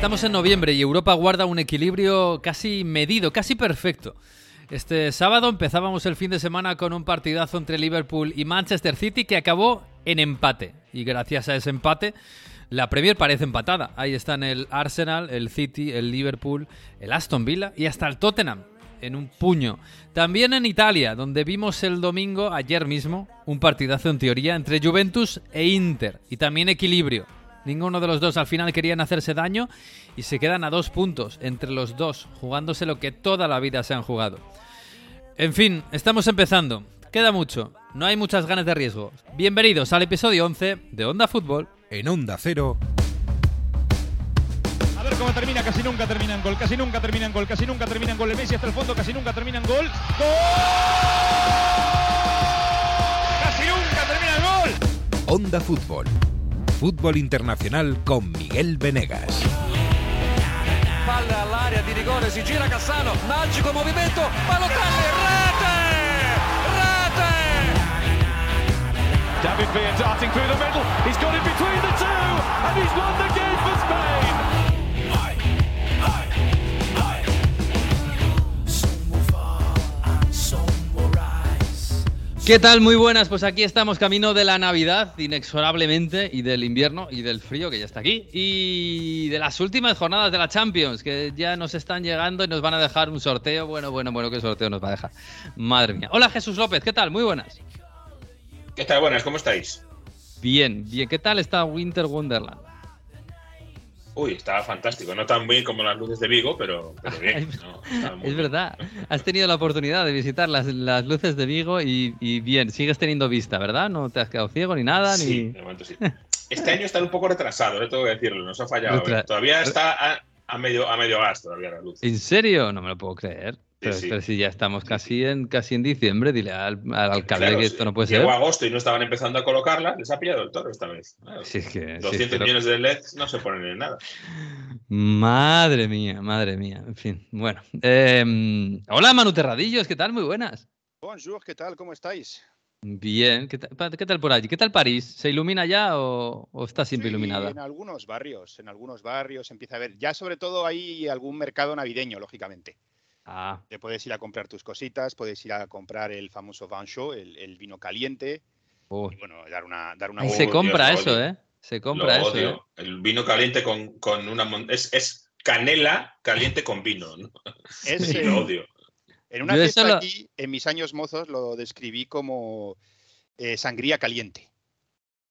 Estamos en noviembre y Europa guarda un equilibrio casi medido, casi perfecto. Este sábado empezábamos el fin de semana con un partidazo entre Liverpool y Manchester City que acabó en empate. Y gracias a ese empate, la Premier parece empatada. Ahí están el Arsenal, el City, el Liverpool, el Aston Villa y hasta el Tottenham en un puño. También en Italia, donde vimos el domingo, ayer mismo, un partidazo en teoría entre Juventus e Inter. Y también equilibrio. Ninguno de los dos al final querían hacerse daño y se quedan a dos puntos entre los dos, jugándose lo que toda la vida se han jugado. En fin, estamos empezando. Queda mucho. No hay muchas ganas de riesgo. Bienvenidos al episodio 11 de Onda Fútbol. En Onda Cero. A ver cómo termina, casi nunca termina en gol, casi nunca termina en gol, casi nunca termina en gol. El Messi hasta el fondo, casi nunca termina en gol. ¡Gol! ¡Casi nunca termina en gol! Onda Fútbol. Fútbol internacional con Miguel Venegas. Palla all'area di rigore, si gira Cassano, magico movimento, Balotelli, rete! Rete! David Villa darting through the middle. He's got it between the two, and he's won ¿Qué tal? Muy buenas, pues aquí estamos camino de la Navidad, inexorablemente, y del invierno y del frío que ya está aquí, y de las últimas jornadas de la Champions, que ya nos están llegando y nos van a dejar un sorteo. Bueno, bueno, bueno, ¿qué sorteo nos va a dejar? Madre mía. Hola Jesús López, ¿qué tal? Muy buenas. ¿Qué tal? Buenas, ¿cómo estáis? Bien, bien. ¿Qué tal está Winter Wonderland? Uy, estaba fantástico. No tan bien como las luces de Vigo, pero, pero bien. No, muy Es bien. verdad, has tenido la oportunidad de visitar las, las luces de Vigo y, y bien, sigues teniendo vista, ¿verdad? No te has quedado ciego ni nada, Sí, ni... de momento sí. Este año está un poco retrasado, eh, tengo que decirlo. Nos ha fallado. Eh. Todavía está a, a medio, a medio gas todavía la luz. ¿En serio? No me lo puedo creer. Pero, sí. pero si ya estamos casi en casi en diciembre, dile al, al alcalde Claro, que esto no puede ser. Llegó agosto y no estaban empezando a colocarla. Les ha pillado el toro esta vez. Claro, Sí, es que- sí, 200 es que lo- millones de LEDs no se ponen en nada. Madre mía, madre mía. En fin, bueno. Eh, hola Manu Terradillos, ¿qué tal? Muy buenas. Bonjour, ¿qué tal? ¿Cómo estáis? Bien, ¿qué tal, pa- qué tal por allí? ¿Qué tal París? ¿Se ilumina ya o, o está siempre Sí, iluminada? En algunos barrios, en algunos barrios empieza a haber. Ya sobre todo hay algún mercado navideño, lógicamente. Ah, Te puedes ir a comprar tus cositas, puedes ir a comprar el famoso chaud, el, el vino caliente, oh. y bueno, dar una, dar una Ahí se Dios, compra eso. ¿eh? Se compra Lo eso. ¿eh? odio. El vino caliente con, con una. Es, es canela caliente con vino. ¿no? Es, Sí, eh, lo odio. En una Yo fiesta eso lo- aquí, en mis años mozos, lo describí como eh, sangría caliente.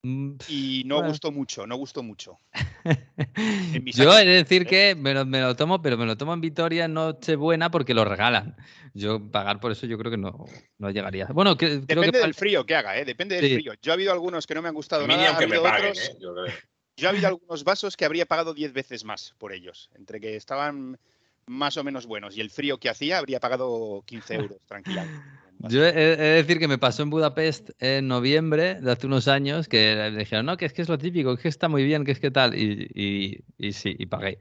Mm, Y no Bueno. gustó mucho, no gustó mucho. Yo he de decir ¿eh? que me lo, me lo tomo, pero me lo tomo en Vitoria en Nochebuena porque lo regalan. Yo pagar por eso yo creo que no, no llegaría. Bueno, que- creo Depende que del frío que haga, ¿eh? Depende del Sí. frío. Yo ha habido algunos que no me han gustado mí nada. ha aunque me habido paguen, otros- ¿eh? Yo creo. Yo ha habido algunos vasos que habría pagado 10 veces más por ellos. Entre que estaban más o menos buenos y el frío que hacía, habría pagado 15 euros, tranquilamente. Yo he, he de decir que me pasó en Budapest en noviembre de hace unos años que le dijeron, no, que es que es lo típico, que está muy bien, que es que tal. Y, y- y sí, y pagué.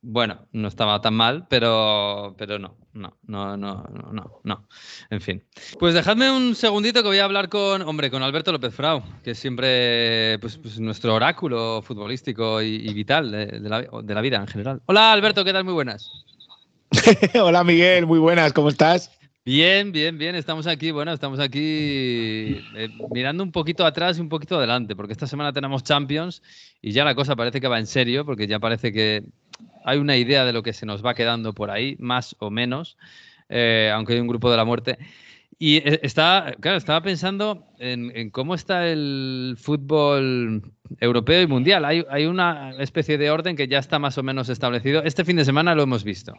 Bueno, no estaba tan mal, pero, pero no, no, no, no, no, no, no. En fin. Pues dejadme un segundito que voy a hablar con, hombre, con Alberto López Frau, que es siempre pues, pues, nuestro oráculo futbolístico y, y vital de, de la, de la vida en general. Hola Alberto, ¿qué tal? Muy buenas. Hola Miguel, muy buenas, ¿cómo estás? Bien, bien, bien. Estamos aquí, bueno, estamos aquí eh, mirando un poquito atrás y un poquito adelante, porque esta semana tenemos Champions y ya la cosa parece que va en serio, porque ya parece que hay una idea de lo que se nos va quedando por ahí, más o menos, eh, aunque hay un grupo de la muerte. Y eh, está, claro, estaba pensando en, cómo está el fútbol europeo y mundial. Hay una especie de orden que ya está más o menos establecido. Este fin de semana lo hemos visto.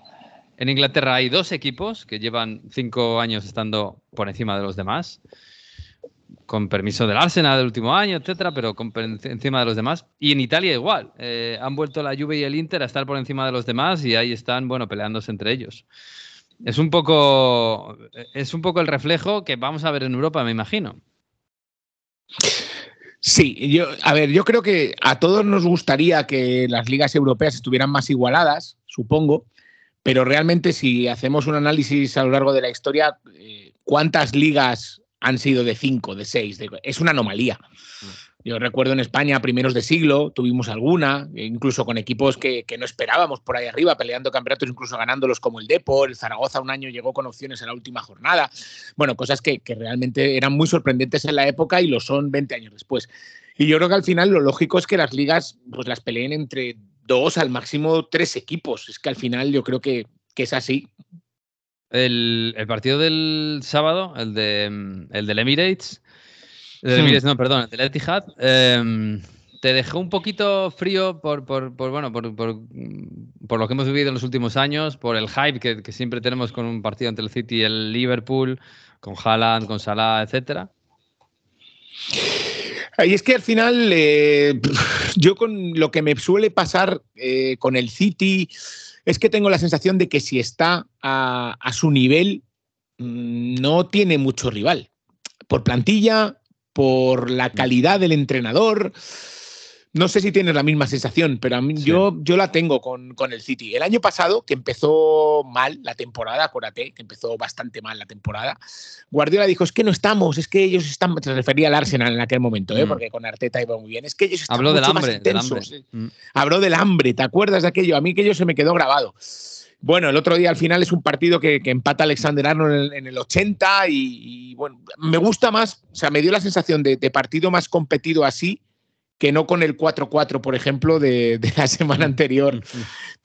En Inglaterra hay dos equipos que llevan cinco años estando por encima de los demás, con permiso del Arsenal del último año, etcétera, pero encima de los demás. Y en Italia igual. eh, han vuelto la Juve y el Inter a estar por encima de los demás y ahí están, bueno, peleándose entre ellos. Es un poco, es un poco el reflejo que vamos a ver en Europa, me imagino. Sí, yo, a ver, yo creo que a todos nos gustaría que las ligas europeas estuvieran más igualadas, supongo, pero realmente si hacemos un análisis a lo largo de la historia, eh, ¿cuántas ligas han sido de cinco, de seis? Es una anomalía. Yo recuerdo en España, primeros de siglo, tuvimos alguna, incluso con equipos que, no esperábamos por ahí arriba, peleando campeonatos, incluso ganándolos como el Depor, el Zaragoza un año llegó con opciones en la última jornada. Bueno, cosas que, que realmente eran muy sorprendentes en la época y lo son 20 años después. Y yo creo que al final lo lógico es que las ligas pues las peleen entre dos al máximo tres equipos. Es que al final yo creo que, es así. El, partido del sábado, el, de, el del Emirates, Emirates, no, perdón, el del Etihad, em, te dejó un poquito frío por, por, bueno, por, por, lo que hemos vivido en los últimos años, por el hype que, que, siempre tenemos con un partido entre el City y el Liverpool, con Haaland, con Salah, etcétera. Y es que al final, eh, yo con lo que me suele pasar eh, con el City es que tengo la sensación de que si está a, a su nivel, mm, no tiene mucho rival. Por plantilla, por la calidad del entrenador. No sé si tienes la misma sensación, pero a mí, yo, yo la tengo con, el City. El año pasado, que empezó mal la temporada, acuérdate, que empezó bastante mal la temporada, Guardiola dijo, es que no estamos, es que ellos están, se refería al Arsenal en aquel momento, ¿eh? mm. porque con Arteta iba muy bien, es que ellos están Habló mucho del más hambre, intensos. Del hambre. Mm. Habló del hambre, ¿te acuerdas de aquello? A mí aquello se me quedó grabado. Bueno, el otro día al final es un partido que, empata Alexander Arnold en el, 80 y, bueno, me gusta más, o sea, me dio la sensación de partido más competido así que no con el 4-4, por ejemplo, de, la semana anterior.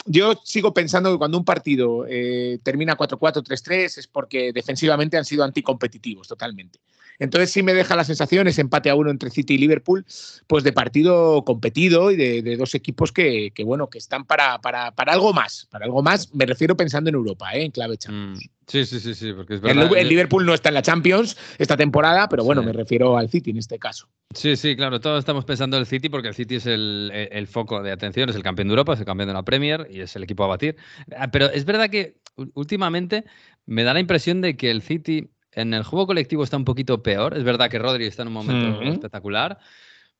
Yo sigo pensando que cuando un partido eh, termina 4-4, 3-3 es porque defensivamente han sido anticompetitivos totalmente. Entonces sí me deja la sensación, ese empate a uno entre City y Liverpool, pues de partido competido y de, dos equipos que, bueno, que están para, para, algo más. Para algo más, me refiero pensando en Europa, ¿eh? en clave Champions. Mm. Sí, sí, sí, sí, porque es verdad. El, Liverpool no está en la Champions esta temporada, pero bueno, me refiero al City en este caso. Sí, sí, claro, todos estamos pensando en el City porque el City es el, foco de atención, es el campeón de Europa, es el campeón de la Premier y es el equipo a batir. Ah, pero es verdad que últimamente me da la impresión de que el City en el juego colectivo está un poquito peor. Es verdad que Rodri está en un momento espectacular,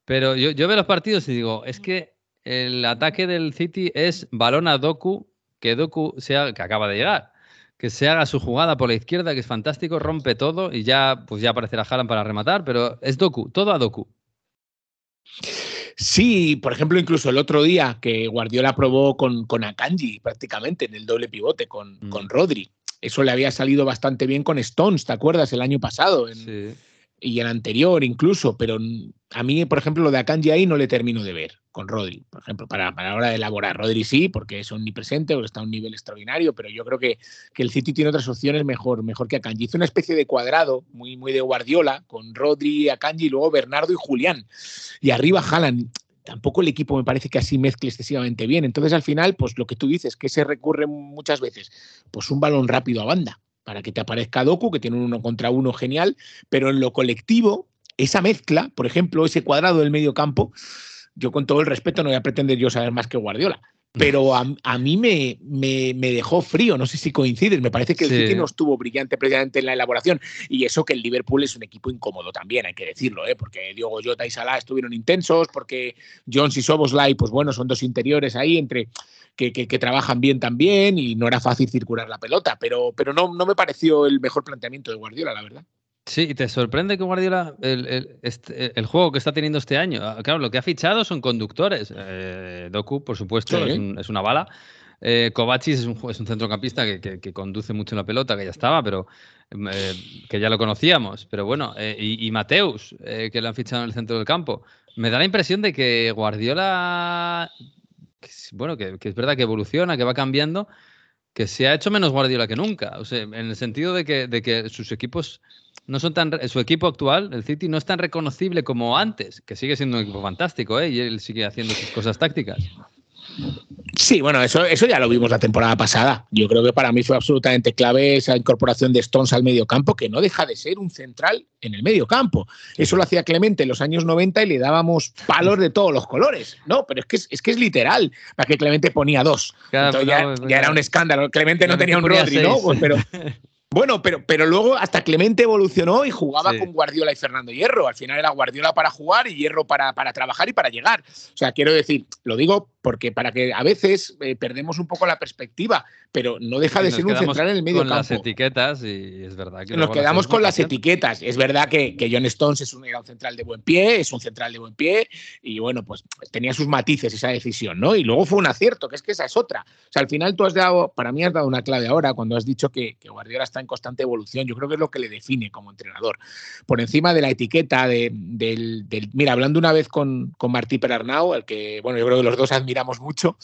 pero yo, yo veo los partidos y digo, es que el ataque del City es balón a Doku, que Doku sea, que acaba de llegar que se haga su jugada por la izquierda, que es fantástico, rompe todo y ya, pues ya aparecerá Haaland para rematar, pero es Doku, todo a Doku. Sí, por ejemplo, incluso el otro día que Guardiola probó con, con Akanji prácticamente en el doble pivote con, mm. con Rodri. Eso le había salido bastante bien con Stones, ¿te acuerdas? El año pasado. sí y el anterior incluso, pero a mí, por ejemplo, lo de Akanji ahí no le termino de ver con Rodri, por ejemplo, para, para la hora de elaborar. Rodri sí, porque es omnipresente, porque está a un nivel extraordinario, pero yo creo que, que el City tiene otras opciones mejor, mejor que Akanji. Hizo una especie de cuadrado muy, muy de Guardiola, con Rodri, Akanji, y luego Bernardo y Julián. Y arriba Haaland. Tampoco el equipo me parece que así mezcle excesivamente bien. Entonces, al final, pues lo que tú dices, que se recurre muchas veces, pues un balón rápido a banda para que te aparezca Doku, que tiene un uno contra uno genial, pero en lo colectivo, esa mezcla, por ejemplo, ese cuadrado del medio campo, yo con todo el respeto no voy a pretender yo saber más que Guardiola, pero a, mí me, me, dejó frío, no sé si coincides, me parece que el City no estuvo brillante precisamente en la elaboración y eso que el Liverpool es un equipo incómodo también, hay que decirlo, ¿eh? porque Diogo Jota y Salah estuvieron intensos, porque Jones y Soboslai, pues bueno, son dos interiores ahí entre que, trabajan bien también y no era fácil circular la pelota, pero, pero no, no me pareció el mejor planteamiento de Guardiola, la verdad. Sí, y te sorprende que Guardiola, el, este, el, juego que está teniendo este año, ah, claro, lo que ha fichado son conductores. Eh, Doku, por supuesto, es, una bala. Eh, Kovacic es un, es un centrocampista que, conduce mucho la pelota, que ya estaba, pero mm, eh, que ya lo conocíamos. Pero bueno, eh, y, Mateus, que lo han fichado en el centro del campo. Me da la impresión de que Guardiola, bueno, que, es verdad que evoluciona, que va cambiando, que se ha hecho menos Guardiola que nunca. O sea, en el sentido de que, de que sus equipos no son tan su equipo actual, el City, no es tan reconocible como antes, que sigue siendo un equipo fantástico, ¿eh? y él sigue haciendo sus cosas tácticas. Sí, bueno, eso, eso ya lo vimos la temporada pasada. Yo creo que para mí fue absolutamente clave esa incorporación de Stones al medio campo, que no deja de ser un central en el medio campo. Eso lo hacía Clemente en los años 90 y le dábamos palos de todos los colores. No, pero es que es, que es literal, para que Clemente ponía dos. ya, era un escándalo. Clemente no tenía un Rodri, ¿no? Pues, pero, Bueno, pero, pero luego hasta Clemente evolucionó y jugaba con Guardiola y Fernando Hierro. Al final era Guardiola para jugar y Hierro para, para trabajar y para llegar. O sea, quiero decir, lo digo porque para que a veces eh, perdemos un poco la perspectiva, pero no deja de ser un central en el medio con campo. las etiquetas y es verdad que Nos quedamos con las etiquetas. Es verdad que, que John Stones es un, era un central de buen pie, es un central de buen pie, y bueno, pues tenía sus matices esa decisión, ¿no? Y luego fue un acierto, que es que esa es otra. O sea, al final tú has dado, para mí has dado una clave ahora cuando has dicho que, que Guardiola está en constante evolución. Yo creo que es lo que le define como entrenador. Por encima de la etiqueta de- del, del- Mira, hablando una vez con, con Martí Perarnau, al que, bueno, yo creo que los dos admiramos mucho,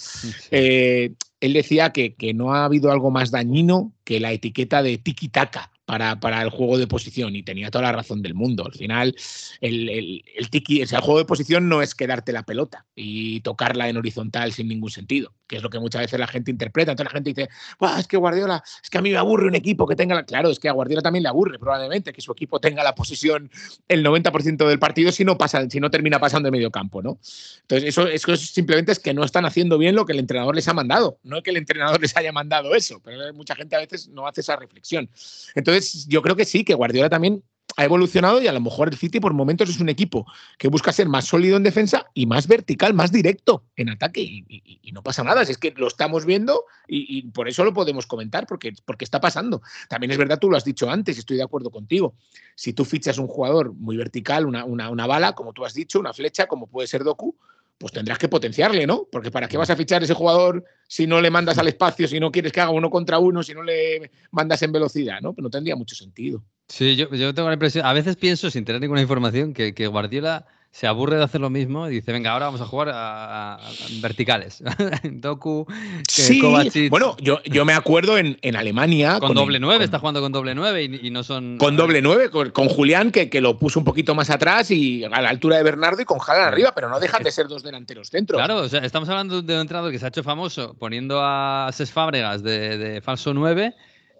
eh, él decía que, que no ha habido algo más dañino que la etiqueta de tiki-taka para, el juego de posición y tenía toda la razón del mundo. Al final, el, el, el tiki, o sea, el juego de posición no es quedarte la pelota y tocarla en horizontal sin ningún sentido, que es lo que muchas veces la gente interpreta. Entonces la gente dice, "Buah, es que Guardiola, es que a mí me aburre un equipo que tenga la... Claro, es que a Guardiola también le aburre probablemente que su equipo tenga la posesión el 90% del partido si no, pasa, si no termina pasando de medio campo, ¿no? Entonces, eso, eso es simplemente es que no están haciendo bien lo que el entrenador les ha mandado. No que el entrenador les haya mandado eso, pero mucha gente a veces no hace esa reflexión. Entonces, yo creo que sí, que Guardiola también ha evolucionado y a lo mejor el City por momentos es un equipo que busca ser más sólido en defensa y más vertical, más directo en ataque. Y, no pasa nada, es que lo estamos viendo y, y por eso lo podemos comentar, porque, porque está pasando. También es verdad, tú lo has dicho antes, estoy de acuerdo contigo. Si tú fichas un jugador muy vertical, una, una, una bala, como tú has dicho, una flecha, como puede ser Doku, pues tendrás que potenciarle, ¿no? Porque ¿para qué vas a fichar ese jugador si no le mandas al espacio, si no quieres que haga uno contra uno, si no le mandas en velocidad, ¿no? Pues no tendría mucho sentido. Sí, yo, yo tengo la impresión, a veces pienso sin tener ninguna información que, que Guardiola se aburre de hacer lo mismo y dice, venga, ahora vamos a jugar a, a- verticales. Doku, Sí, Kovacic, bueno, yo, yo me acuerdo en, en Alemania. con, doble el- nueve, con- está jugando con doble nueve y, y no son... Con doble nueve, con, con Julián, que, que lo puso un poquito más atrás y a la altura de Bernardo y con Haaland arriba, pero no dejan de ser dos delanteros centro. Claro, o sea, estamos hablando de un entrenador que se ha hecho famoso poniendo a Ses Fábregas de, de falso 9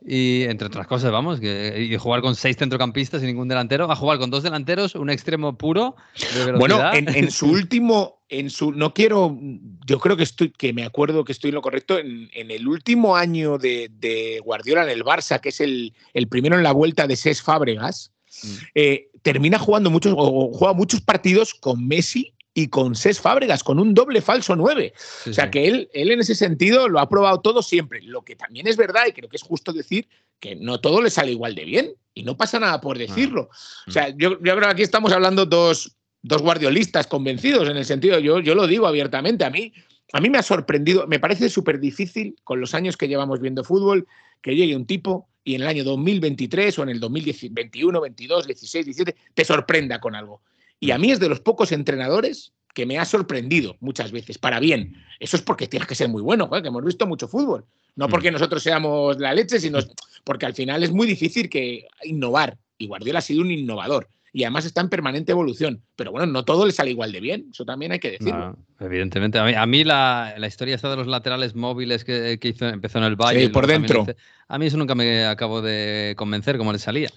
y, entre otras cosas, vamos, que, y jugar con seis centrocampistas y ningún delantero, a jugar con dos delanteros, un extremo puro de Bueno, en, en su último, en su, no quiero, yo creo que estoy, que me acuerdo que estoy en lo correcto, en, en el último año de, de Guardiola en el Barça, que es el, el primero en la vuelta de Ses Fábregas, Mm. eh, termina jugando muchos, o juega muchos partidos con Messi y con Ses Fábregas, con un doble falso 9. Sí, O sea sí. que él, él en ese sentido lo ha probado todo siempre. Lo que también es verdad, y creo que es justo decir, que no todo le sale igual de bien. Y no pasa nada por decirlo. O sea, yo, yo creo que aquí estamos hablando dos, dos guardiolistas convencidos, en el sentido, yo, yo lo digo abiertamente, a mí, a mí me ha sorprendido, me parece súper difícil con los años que llevamos viendo fútbol, que llegue un tipo y en el año 2023 o en el 2021, 22, 16, 17, te sorprenda con algo. Y a mí es de los pocos entrenadores que me ha sorprendido muchas veces, para bien. Eso es porque tienes que ser muy bueno, joder, que hemos visto mucho fútbol. No Mm. porque nosotros seamos la leche, sino porque al final es muy difícil que innovar. Y Guardiola ha sido un innovador. Y además está en permanente evolución. Pero bueno, no todo le sale igual de bien. Eso también hay que decirlo. No, evidentemente. A mí, a mí la, la historia esta de los laterales móviles que, que hizo, empezó en el Valle. Sí, y por dentro. hice- a mí eso nunca me acabo de convencer cómo le salía.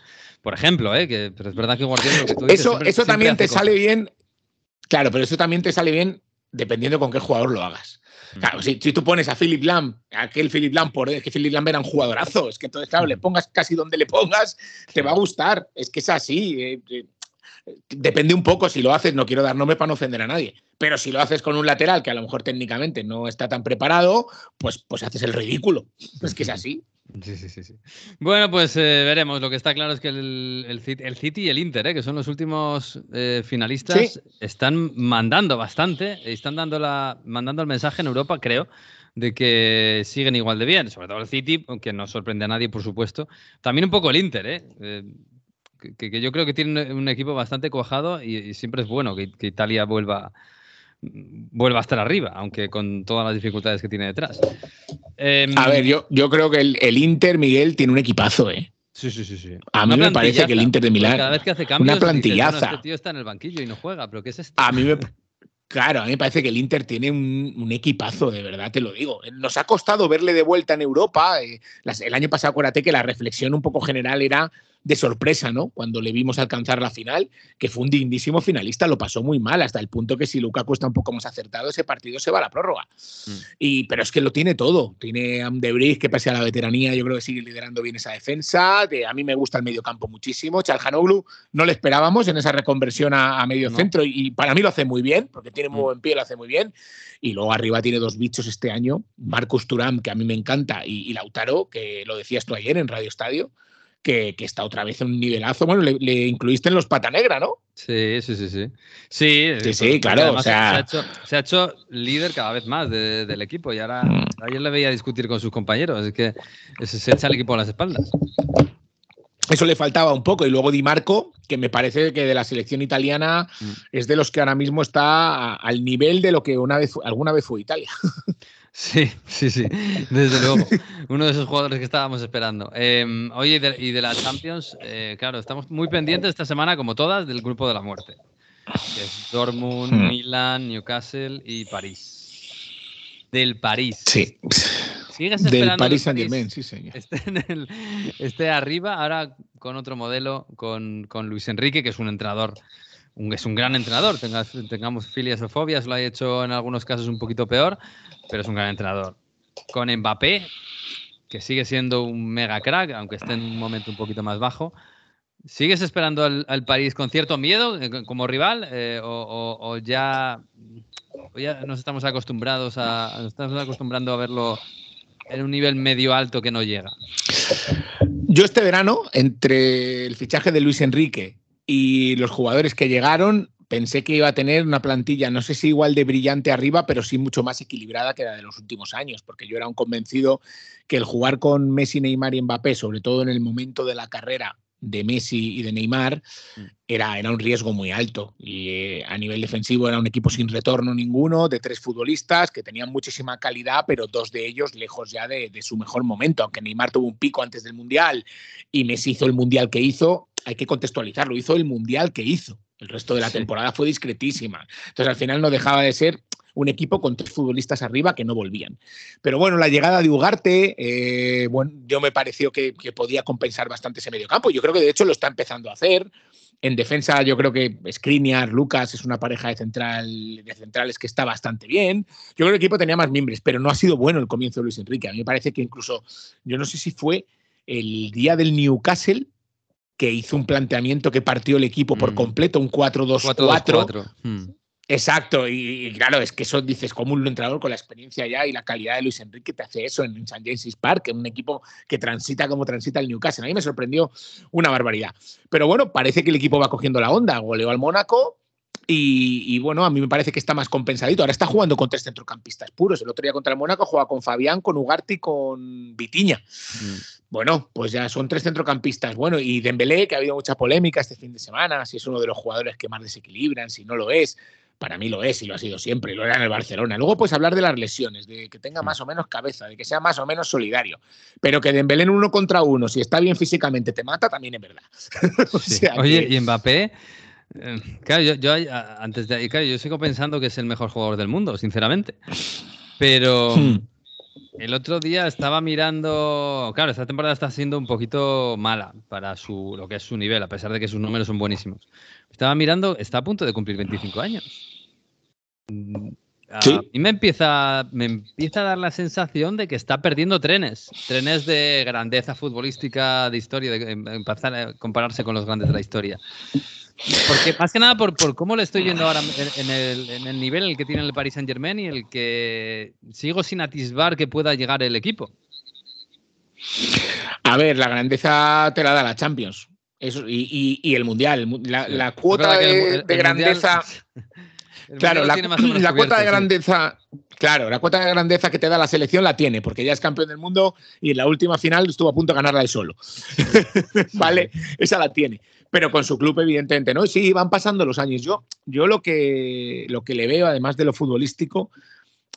Por ejemplo, ¿eh? que, pero es verdad que Guardiola lo que tú dices, Eso, siempre- eso también te sale cosas. bien. Claro, pero eso también te sale bien dependiendo con qué jugador lo hagas. Claro, si, si tú pones a Philip Lam, aquel Philip Lam, por, es que Philip Lam era un jugadorazo, es que entonces, claro, le pongas casi donde le pongas, te va a gustar. Es que es así. eh, eh, depende un poco si lo haces, no quiero dar nombre para no ofender a nadie, pero si lo haces con un lateral que a lo mejor técnicamente no está tan preparado, pues, pues haces el ridículo. Es que es así. Sí, sí, sí, sí. Bueno, pues eh, veremos. Lo que está claro es que el, el el City y el Inter, eh, que son los últimos eh, finalistas, Sí. están mandando bastante, están dando la, mandando el mensaje en Europa, creo, de que siguen igual de bien. Sobre todo el City, aunque no sorprende a nadie, por supuesto. También un poco el Inter, que, que yo creo que tiene un, un equipo bastante cuajado y, y siempre es bueno que, que Italia vuelva, vuelva a estar arriba, aunque con todas las dificultades que tiene detrás. Em, A ver, yo, yo creo que el, el Inter, Miguel, tiene un equipazo, ¿eh? Sí, sí, sí, sí. A mí me parece que el Inter de Milán. Cada vez que hace cambios, una dices, bueno, plantillaza. este tío está en el banquillo y no juega, pero ¿qué es esto? A mí me. Claro, a mí me parece que el Inter tiene un, un equipazo, de verdad te lo digo. Nos ha costado verle de vuelta en Europa. eh, el año pasado, acuérdate que la reflexión un poco general era de sorpresa, ¿no? Cuando le vimos alcanzar la final, que fue un dignísimo finalista, lo pasó muy mal, hasta el punto que si Lukaku está un poco más acertado, ese partido se va a la prórroga. Mm. Y, pero es que lo tiene todo. Tiene a Debris, que pese a la veteranía, yo creo que sigue liderando bien esa defensa. a mí me gusta el medio campo muchísimo. Chalhanoglu no le esperábamos en esa reconversión a, medio centro y, para mí lo hace muy bien, porque tiene muy mm. buen pie, lo hace muy bien. Y luego arriba tiene dos bichos este año, Marcus Turam, que a mí me encanta, y, y Lautaro, que lo decías tú ayer en Radio Estadio que, está otra vez en un nivelazo. Bueno, le, incluiste en los pata negra, ¿no? Sí, sí, sí, sí. Sí, sí, sí claro. se, ha hecho, líder cada vez más del equipo y ahora mm. ayer le veía discutir con sus compañeros. Es que se echa el equipo a las espaldas. Eso le faltaba un poco. Y luego Di Marco, que me parece que de la selección italiana mm. es de los que ahora mismo está al nivel de lo que una vez, alguna vez fue Italia. Sí, sí, sí, desde luego. Uno de esos jugadores que estábamos esperando. Em, oye, y de, la Champions, eh, claro, estamos muy pendientes esta semana, como todas, del grupo de la muerte. Que es Dortmund, hmm. Milan, Newcastle y París. Del París. Sí. ¿Sigues Del París Saint Germain, sí, señor. Esté, arriba, ahora con otro modelo, con, con Luis Enrique, que es un entrenador es un gran entrenador, tengamos filias o fobias, lo ha hecho en algunos casos un poquito peor, pero es un gran entrenador. Con Mbappé, que sigue siendo un mega crack, aunque esté en un momento un poquito más bajo. ¿Sigues esperando al, París con cierto miedo eh, como rival eh, o, ya, ya, nos estamos acostumbrados a nos estamos acostumbrando a verlo en un nivel medio alto que no llega? Yo este verano, entre el fichaje de Luis Enrique y los jugadores que llegaron, pensé que iba a tener una plantilla, no sé si igual de brillante arriba, pero sí mucho más equilibrada que la de los últimos años, porque yo era un convencido que el jugar con Messi, Neymar y Mbappé, sobre todo en el momento de la carrera de Messi y de Neymar, mm. era, era un riesgo muy alto. Y eh, a nivel defensivo era un equipo sin retorno ninguno, de tres futbolistas que tenían muchísima calidad, pero dos de ellos lejos ya de, de su mejor momento. Aunque Neymar tuvo un pico antes del Mundial y Messi hizo el Mundial que hizo, hay que contextualizarlo, hizo el Mundial que hizo. El resto de la temporada fue discretísima. Entonces al final no dejaba de ser un equipo con tres futbolistas arriba que no volvían. Pero bueno, la llegada de Ugarte, eh, bueno, yo me pareció que, podía compensar bastante ese medio campo. Yo creo que de hecho lo está empezando a hacer. En defensa, yo creo que Skriniar, Lucas es una pareja de, central, de centrales que está bastante bien. Yo creo que el equipo tenía más miembros, pero no ha sido bueno el comienzo de Luis Enrique. A mí me parece que incluso, yo no sé si fue el día del Newcastle que hizo un planteamiento que partió el equipo por mm. completo, un 4-2-4. Mm. Exacto, y, claro, es que eso dices, como un entrenador con la experiencia ya y la calidad de Luis Enrique te hace eso en St. James's Park, un equipo que transita como transita el Newcastle. A mí me sorprendió una barbaridad. Pero bueno, parece que el equipo va cogiendo la onda. Goleó al Mónaco, y, bueno, a mí me parece que está más compensadito. Ahora está jugando con tres centrocampistas puros. El otro día contra el Mónaco juega con Fabián, con Ugarte y con Vitiña. Mm. Bueno, pues ya son tres centrocampistas. Bueno, y Dembélé, que ha habido mucha polémica este fin de semana, si es uno de los jugadores que más desequilibran, si no lo es. Para mí lo es y lo ha sido siempre, y lo era en el Barcelona. Luego, pues hablar de las lesiones, de que tenga más o menos cabeza, de que sea más o menos solidario. Pero que Dembélé en uno contra uno, si está bien físicamente, te mata, también es verdad. Oye, y Mbappé, eh, claro, yo, antes de claro, yo sigo pensando que es el mejor jugador del mundo, sinceramente. Pero hmm. El otro día estaba mirando. Claro, esta temporada está siendo un poquito mala para su, lo que es su nivel, a pesar de que sus números son buenísimos. Estaba mirando, está a punto de cumplir 25 años. Mm, y me empieza, me empieza a dar la sensación de que está perdiendo trenes, trenes de grandeza futbolística de historia, de empezar a compararse con los grandes de la historia. Porque más que nada por, por cómo le estoy viendo ahora en el, en el, nivel el que tiene el Paris Saint Germain y el que sigo sin atisbar que pueda llegar el equipo. A ver, la grandeza te la da la Champions. Eso, y, y, el Mundial. La, cuota de, grandeza. claro, la, la cuota de grandeza. Claro, la cuota de grandeza que te da la selección la tiene, porque ya es campeón del mundo y en la última final estuvo a punto de ganarla de solo. ¿Vale? Esa la tiene pero con su club evidentemente no. Y sí, van pasando los años. Yo, yo lo, que, lo que le veo, además de lo futbolístico,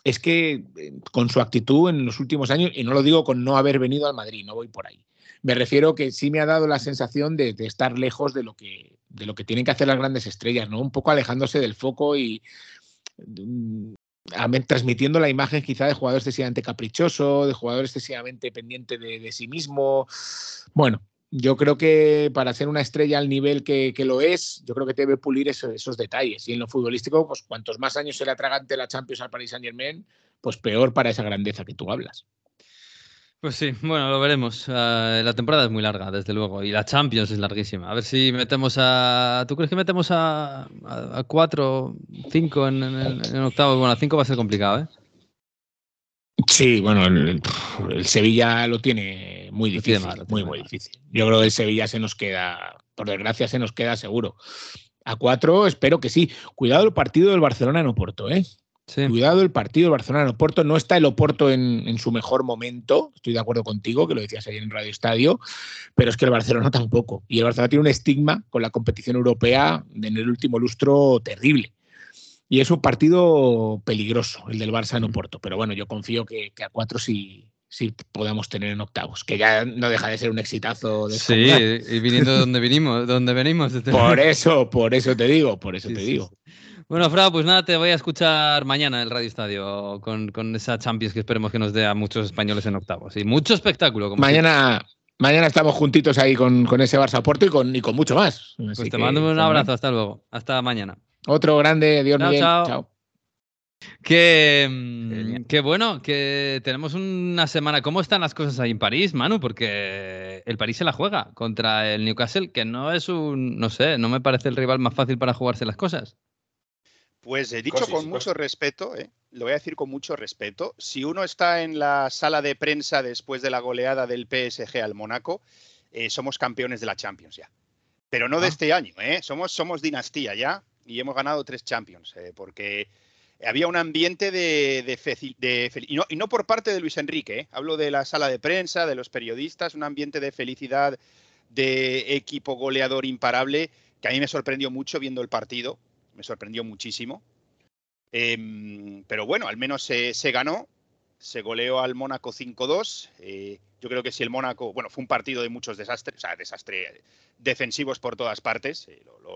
es que eh, con su actitud en los últimos años, y no lo digo con no haber venido al Madrid, no voy por ahí. Me refiero que sí me ha dado la sensación de, estar lejos de lo, que, de lo que tienen que hacer las grandes estrellas, ¿no? Un poco alejándose del foco y transmitiendo la imagen quizá de jugador excesivamente caprichoso, de jugador excesivamente pendiente de, sí mismo. Bueno, yo creo que para ser una estrella al nivel que, lo es, yo creo que debe pulir esos detalles. Y en lo futbolístico, pues cuantos más años se le atragante la Champions al Paris Saint Germain, pues peor para esa grandeza que tú hablas. Pues sí, bueno, lo veremos. Ah, la temporada es muy larga, desde luego, y la Champions es larguísima. A ver si metemos a. ¿Tú crees que metemos a, cuatro, cinco en, en, octavo? Bueno, a cinco va a ser complicado, ¿eh? Sí, bueno, el, Sevilla lo tiene muy difícil, muy, muy difícil. Yo creo que el Sevilla se nos queda, por desgracia, se nos queda seguro. A cuatro, espero que sí. Cuidado el partido del Barcelona en Oporto, ¿eh? Cuidado el partido del Barcelona en Oporto. No está el Oporto en, su mejor momento. Estoy de acuerdo contigo, que lo decías ayer en Radio Estadio, pero es que el Barcelona tampoco. Y el Barcelona tiene un estigma con la competición europea en el último lustro terrible. Y es un partido peligroso, el del Barça en Oporto. Pero bueno, yo confío que, a cuatro sí, sí podamos tener en octavos, que ya no deja de ser un exitazo. De sí, y viniendo de donde venimos, donde venimos. Por eso, por eso te digo, por eso te digo. Bueno, Fra, pues nada, te voy a escuchar mañana en el Radio Estadio con, con, esa Champions que esperemos que nos dé a muchos españoles en octavos. Y mucho espectáculo. mañana, mañana estamos juntitos ahí con, con ese Barça Porto y con, y con mucho más. pues te mando un abrazo, hasta luego. Hasta mañana. Otro grande, Dios mío. Chao. Que, mm, bueno, que tenemos una semana. ¿Cómo están las cosas ahí en París, Manu? Porque el París se la juega contra el Newcastle, que no es un, no sé, no me parece el rival más fácil para jugarse las cosas. Pues he dicho con mucho respeto, ¿eh? lo voy a decir con mucho respeto. Si uno está en la sala de prensa después de la goleada del PSG al Mónaco, eh, somos campeones de la Champions ya. Pero no de ah. este año, ¿eh? somos, somos dinastía ya y hemos ganado tres Champions, eh, porque había un ambiente de, de, y, no, y, no, por parte de Luis Enrique, hablo de la sala de prensa, de los periodistas, un ambiente de felicidad, de equipo goleador imparable, que a mí me sorprendió mucho viendo el partido, me sorprendió muchísimo. Em, pero bueno, al menos se, ganó, se goleó al Mónaco 5-2. Eh, yo creo que si el Mónaco, bueno, fue un partido de muchos desastres, o sea, desastres defensivos por todas partes,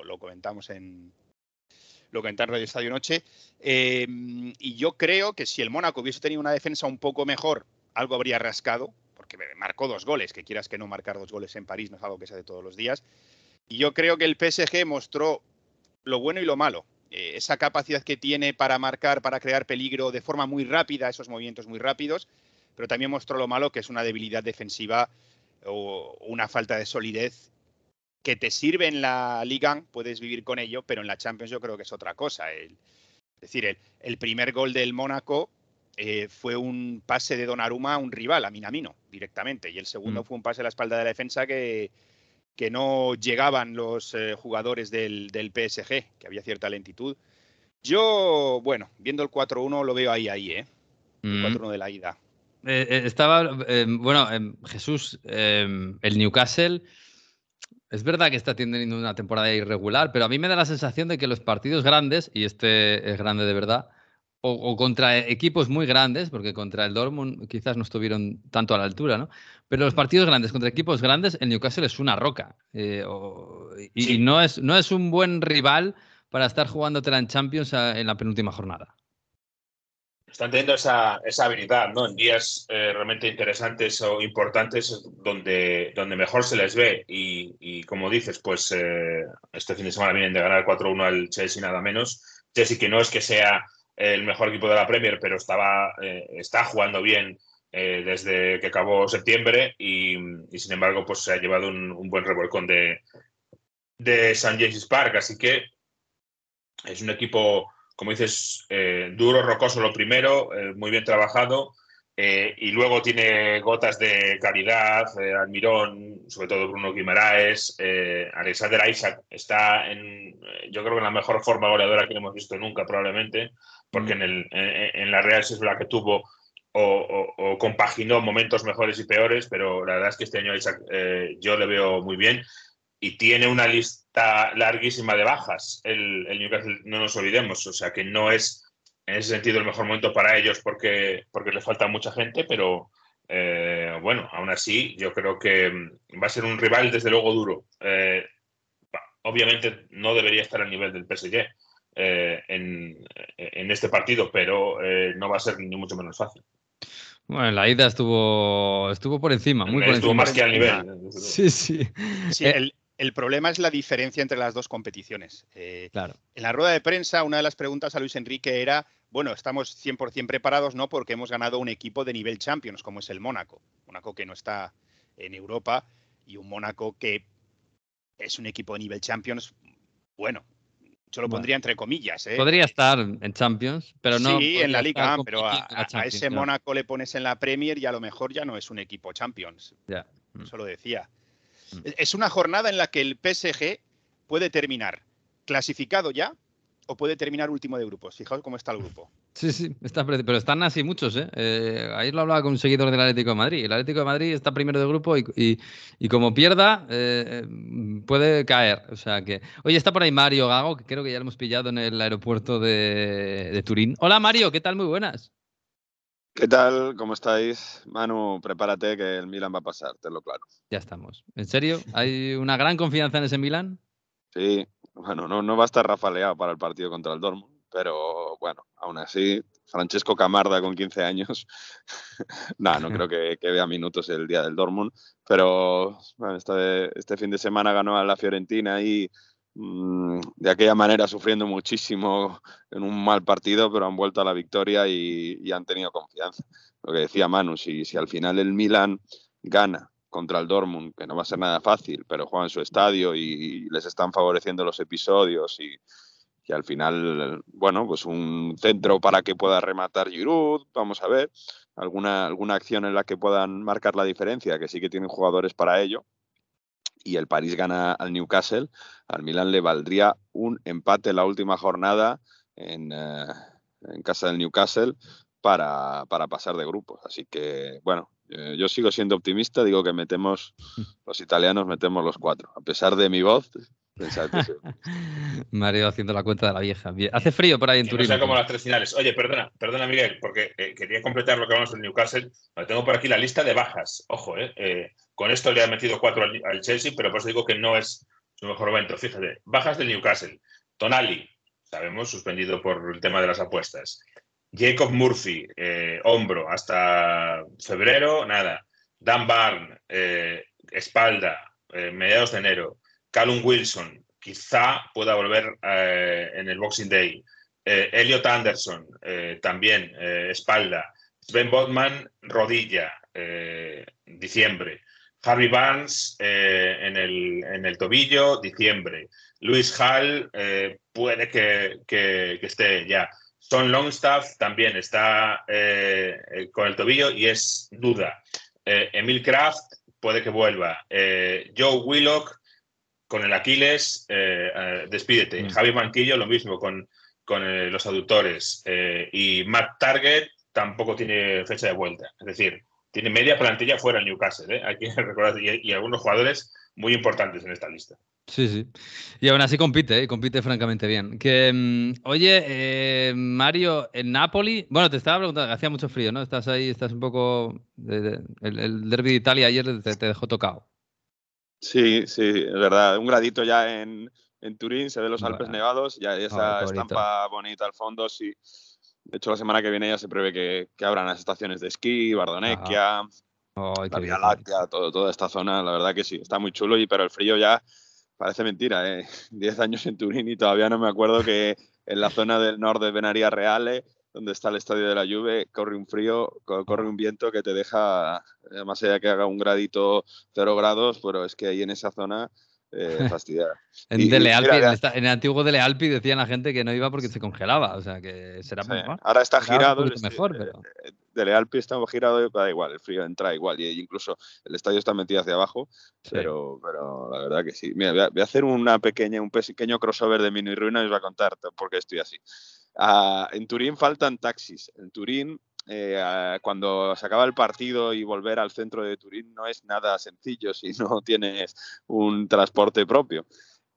lo comentamos en, lo en Radio Estadio Noche. Em, y yo creo que si el Mónaco hubiese tenido una defensa un poco mejor, algo habría rascado, porque marcó dos goles, que quieras que no marcar dos goles en París no es algo que se hace todos los días. Y yo creo que el PSG mostró lo bueno y lo malo. Eh, esa capacidad que tiene para marcar, para crear peligro de forma muy rápida, esos movimientos muy rápidos, pero también mostró lo malo que es una debilidad defensiva o una falta de solidez que te sirve en la Liga, puedes vivir con ello, pero en la Champions yo creo que es otra cosa. es decir, el, primer gol del Mónaco eh, fue un pase de Donnarumma a un rival, a Minamino, directamente, y el segundo mm. fue un pase a la espalda de la defensa que, que no llegaban los eh, jugadores del, PSG, que había cierta lentitud. Yo, bueno, viendo el 4-1 lo veo ahí, ahí, ¿eh? El 4-1 mm. de la ida. Eh, estaba, bueno, Jesús, el Newcastle es verdad que está teniendo una temporada irregular, pero a mí me da la sensación de que los partidos grandes, y este es grande de verdad, o, contra equipos muy grandes, porque contra el Dortmund quizás no estuvieron tanto a la altura, ¿no? Pero los partidos grandes contra equipos grandes, el Newcastle es una roca. Eh, y, no, es, no es un buen rival para estar jugándote en Champions en la penúltima jornada están teniendo esa, esa habilidad, ¿no? En días eh, realmente interesantes o importantes donde, donde mejor se les ve. Y, como dices, pues eh, este fin de semana vienen de ganar 4-1 al Chelsea nada menos. Chelsea que no es que sea el mejor equipo de la Premier, pero estaba, eh, está jugando bien desde que acabó septiembre y, sin embargo pues se ha llevado un, buen revolcón de, de St. James Park. Así que es un equipo como dices, eh, duro, rocoso lo primero, eh, muy bien trabajado, eh, y luego tiene gotas de calidad, Almirón, sobre todo Bruno Guimaraes, Alexander Isaac está en, yo creo que en la mejor forma goleadora que hemos visto nunca probablemente, porque en, el, en, la Real es la que tuvo o, compaginó momentos mejores y peores, pero la verdad es que este año Isaac yo le veo muy bien y tiene una lista larguísima de bajas. El, Newcastle, no nos olvidemos, o sea que no es en ese sentido el mejor momento para ellos porque, porque le falta mucha gente, pero eh, bueno, aún así yo creo que mm, va a ser un rival desde luego duro. Eh, obviamente no debería estar al nivel del PSG eh, en, en, este partido, pero no va a ser ni mucho menos fácil. Bueno, la ida estuvo, estuvo por encima, muy por estuvo más que al nivel. Sí, sí. sí el, el problema es la diferencia entre las dos competiciones. Eh, claro. En la rueda de prensa, una de las preguntas a Luis Enrique era, bueno, estamos 100% preparados, ¿no? Porque hemos ganado un equipo de nivel Champions, como es el Mónaco. Mónaco que no está en Europa y un Mónaco que es un equipo de nivel Champions, bueno, yo lo pondría entre comillas. ¿eh? Podría estar en Champions, pero no. Sí, en la Liga, pero a, ese Mónaco le pones en la Premier y a lo mejor ya no es un equipo Champions. Ya. Eso lo decía. Mm. Es una jornada en la que el PSG puede terminar clasificado ya o puede terminar último de grupos. Fijaos cómo está el grupo. Sí, sí, está, pero están así muchos. ¿eh? eh ayer lo hablaba con un seguidor del Atlético de Madrid. El Atlético de Madrid está primero de grupo y, y, como pierda, eh, puede caer. O sea que. Oye, está por ahí Mario Gago, que creo que ya lo hemos pillado en el aeropuerto de, de Turín. Hola Mario, ¿qué tal? Muy buenas. ¿Qué tal? ¿Cómo estáis? Manu, prepárate que el Milan va a pasar, te lo claro. Ya estamos. ¿En serio? ¿Hay una gran confianza en ese Milan? Sí, bueno, no, no va a estar rafaleado para el partido contra el Dortmund, pero bueno, aún así, Francesco Camarda con 15 años, no, no creo que, vea minutos el día del Dortmund, pero bueno, este, este fin de semana ganó a la Fiorentina y Mm, de aquella manera sufriendo muchísimo en un mal partido, pero han vuelto a la victoria y, han tenido confianza. Lo que decía Manu, si, si, al final el Milan gana contra el Dortmund, que no va a ser nada fácil, pero juega en su estadio y, les están favoreciendo los episodios y, y, al final, bueno, pues un centro para que pueda rematar Giroud, vamos a ver, alguna, alguna acción en la que puedan marcar la diferencia, que sí que tienen jugadores para ello, y el París gana al Newcastle, al Milan le valdría un empate en la última jornada en, eh, casa del Newcastle para, pasar de grupos. Así que, bueno, eh, yo sigo siendo optimista, digo que metemos, los italianos metemos los cuatro. A pesar de mi voz, Mario haciendo la cuenta de la vieja. Hace frío por ahí en Turín. No como las tres finales. Oye, perdona, perdona Miguel, porque eh, quería completar lo que hablamos del Newcastle. Tengo por aquí la lista de bajas. Ojo, eh, con esto le ha metido cuatro al, Chelsea, pero por eso digo que no es su mejor momento. Fíjate, bajas del Newcastle. Tonali, sabemos, suspendido por el tema de las apuestas. Jacob Murphy, eh, hombro, hasta febrero, nada. Dan Barn, espalda, mediados de enero. Callum Wilson quizá pueda volver eh, en el Boxing Day. Eh, Elliot Anderson eh, también, espalda. Sven Botman, rodilla, diciembre. Harvey Barnes en el, en, el, tobillo, diciembre. Luis Hall puede que, que, esté ya. Son Longstaff también está con el tobillo y es duda. Emil Kraft puede que vuelva. Joe Willock con el Aquiles, eh, eh, despídete. Mm. Javi Manquillo, lo mismo con, con eh, los aductores. y Matt Target tampoco tiene fecha de vuelta. Es decir, tiene media plantilla fuera el Newcastle. Hay que recordar, y, algunos jugadores muy importantes en esta lista. Sí, sí. Y aún así compite, compite francamente bien. Que, mm, oye, Mario, en Napoli, bueno, te estaba preguntando, hacía mucho frío, ¿no? Estás ahí, estás un poco. el, el, derby de Italia ayer te dejó tocado. Sí, sí, es verdad. Un gradito ya en, en Turín, se ven los Alpes nevados, ya esa estampa bonita al fondo, sí. De hecho, la semana que viene ya se prevé que, que abran las estaciones de esquí, Bardonequia, la Vía Láctea, todo, toda esta zona, la verdad que sí, está muy chulo, y, pero el frío ya parece mentira, ¿eh? Diez años en Turín y todavía no me acuerdo que en la zona del norte de Venaria Reale donde está el estadio de la Juve, corre un frío, corre un viento que te deja, más allá que haga un gradito cero grados, pero es que ahí en esa zona eh, fastidiada. en, Dele Alpi, en, el antiguo Dele Alpi decían la gente que no iba porque se congelaba, o sea que será mejor. Ahora está girado. mejor, pero... Dele Alpi está girado y da igual, el frío entra igual, y incluso el estadio está metido hacia abajo, pero, pero la verdad que sí. Mira, voy a, hacer una pequeña, un pequeño crossover de mini ruina y os voy a contar por qué estoy así. Ah, en Turín faltan taxis. En Turín, eh, cuando se acaba el partido y volver al centro de Turín no es nada sencillo si no tienes un transporte propio.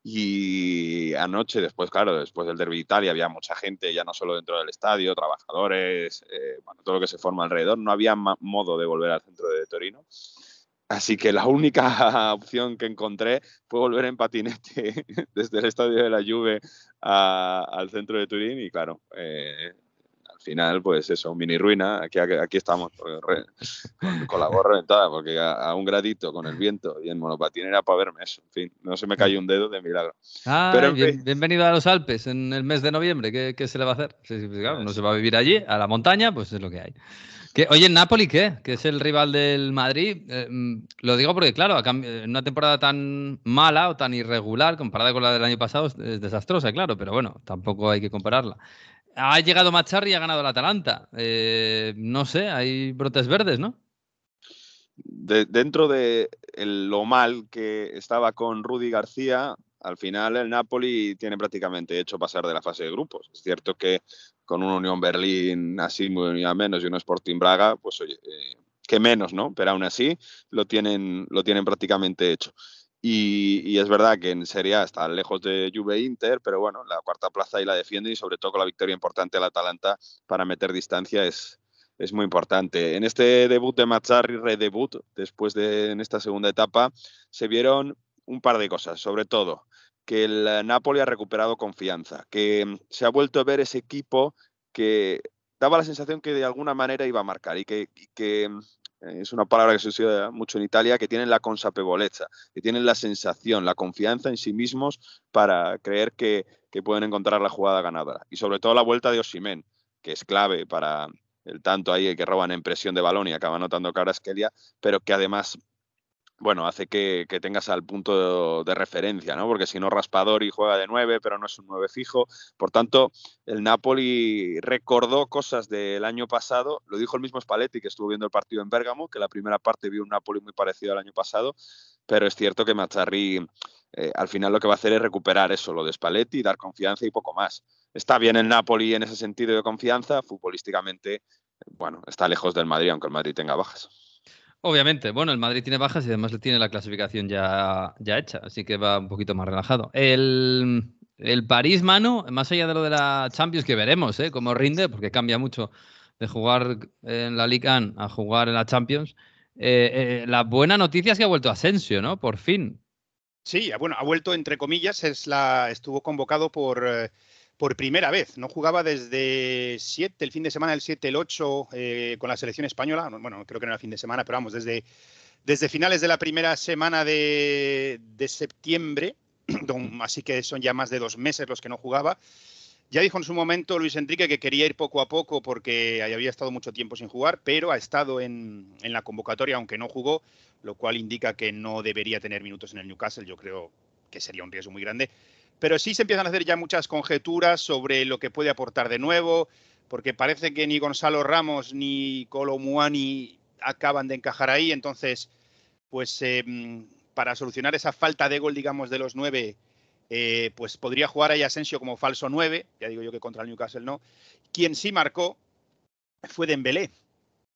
Y anoche, después, claro, después del Derby Italia, había mucha gente, ya no solo dentro del estadio, trabajadores, eh, bueno, todo lo que se forma alrededor. No había modo de volver al centro de Torino. Así que la única opción que encontré fue volver en patinete desde el estadio de la Juve al centro de Turín y claro, eh, final, pues eso, mini ruina, aquí, aquí estamos, con, la gorra reventada, porque a, un gradito con el viento y en monopatín era para verme eso, en fin, no se me cayó un dedo de milagro. Ah, Pero, bienvenido a los Alpes en el mes de noviembre, ¿qué, se le va a hacer? Sí, pues claro, no se va a vivir allí, a la montaña, pues es lo que hay. Que, oye, Napoli qué? Que es el rival del Madrid. Eh, mm, lo digo porque, claro, en una temporada tan mala o tan irregular, comparada con la del año pasado, es desastrosa, claro, pero bueno, tampoco hay que compararla. Ha llegado Macharri y ha ganado el Atalanta. Eh, no sé, hay brotes verdes, ¿no? dentro de lo mal que estaba con Rudy García, al final el Napoli tiene prácticamente hecho pasar de la fase de grupos. Es cierto que con un Unión Berlín así muy a menos y un Sporting Braga, pues oye, eh, que menos, ¿no? Pero aún así lo tienen, lo tienen prácticamente hecho. Y, es verdad que en Serie A está lejos de Juve Inter, pero bueno, la cuarta plaza ahí la defiende y sobre todo con la victoria importante al Atalanta para meter distancia es, es muy importante. En este debut de Mazzarri, redebut, después de en esta segunda etapa, se vieron un par de cosas, sobre todo que el eh, Napoli ha recuperado confianza, que mm, se ha vuelto a ver ese equipo que daba la sensación que de alguna manera iba a marcar y que, mm, es una palabra que se usa mucho en Italia, que tienen la consapevolezza, que tienen la sensación, la confianza en sí mismos para creer que, pueden encontrar la jugada ganadora. Y sobre todo la vuelta de Osimen, que es clave para el tanto ahí que roban en presión de balón y acaba anotando Caraskelia, pero que además bueno, hace que, tengas al punto de, referencia, ¿no? Porque si no, Raspadori juega de nueve, pero no es un nueve fijo. Por tanto, el Napoli recordó cosas del año pasado. Lo dijo el mismo Spalletti, que estuvo viendo el partido en Bérgamo, que la primera parte vio un Napoli muy parecido al año pasado. Pero es cierto que Mazzarri eh, al final lo que va a hacer es recuperar eso, lo de Spalletti, dar confianza y poco más. Está bien el Napoli en ese sentido de confianza, futbolísticamente, bueno, está lejos del Madrid, aunque el Madrid tenga bajas. Obviamente, bueno, el Madrid tiene bajas y además le tiene la clasificación ya, ya hecha, así que va un poquito más relajado. El, París, mano, más allá de lo de la Champions, que veremos ¿eh? cómo rinde, porque cambia mucho de jugar en la Liga a jugar en la Champions. Eh, eh, la buena noticia es que ha vuelto Asensio, ¿no? Por fin. Sí, bueno, ha vuelto entre comillas, es la, estuvo convocado por eh, por primera vez. No jugaba desde 7, el fin de semana del 7, el 8 eh, con la selección española. Bueno, creo que no era fin de semana, pero vamos, desde, desde finales de la primera semana de, septiembre, así que son ya más de dos meses los que no jugaba. Ya dijo en su momento Luis Enrique que quería ir poco a poco porque había estado mucho tiempo sin jugar, pero ha estado en, en la convocatoria, aunque no jugó, lo cual indica que no debería tener minutos en el Newcastle. Yo creo que sería un riesgo muy grande pero sí se empiezan a hacer ya muchas conjeturas sobre lo que puede aportar de nuevo, porque parece que ni Gonzalo Ramos ni Colomuani acaban de encajar ahí, entonces, pues em, para solucionar esa falta de gol, digamos, de los nueve, eh, pues podría jugar ahí Asensio como falso nueve, ya digo yo que contra el Newcastle no. Quien sí marcó fue Dembélé.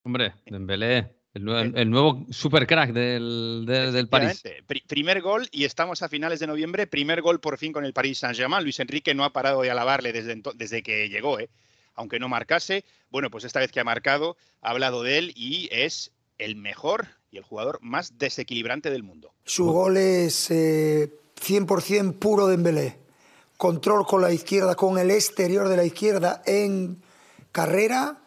Hombre, Dembélé. El nuevo, super crack del, del, París. primer gol y estamos a finales de noviembre. Primer gol por fin con el Paris Saint-Germain. Luis Enrique no ha parado de alabarle desde, desde que llegó, ¿eh? aunque no marcase. Bueno, pues esta vez que ha marcado, ha hablado de él y es el mejor y el jugador más desequilibrante del mundo. Su gol es 100% eh, puro de Embelé. Control con la izquierda, con el exterior de la izquierda en carrera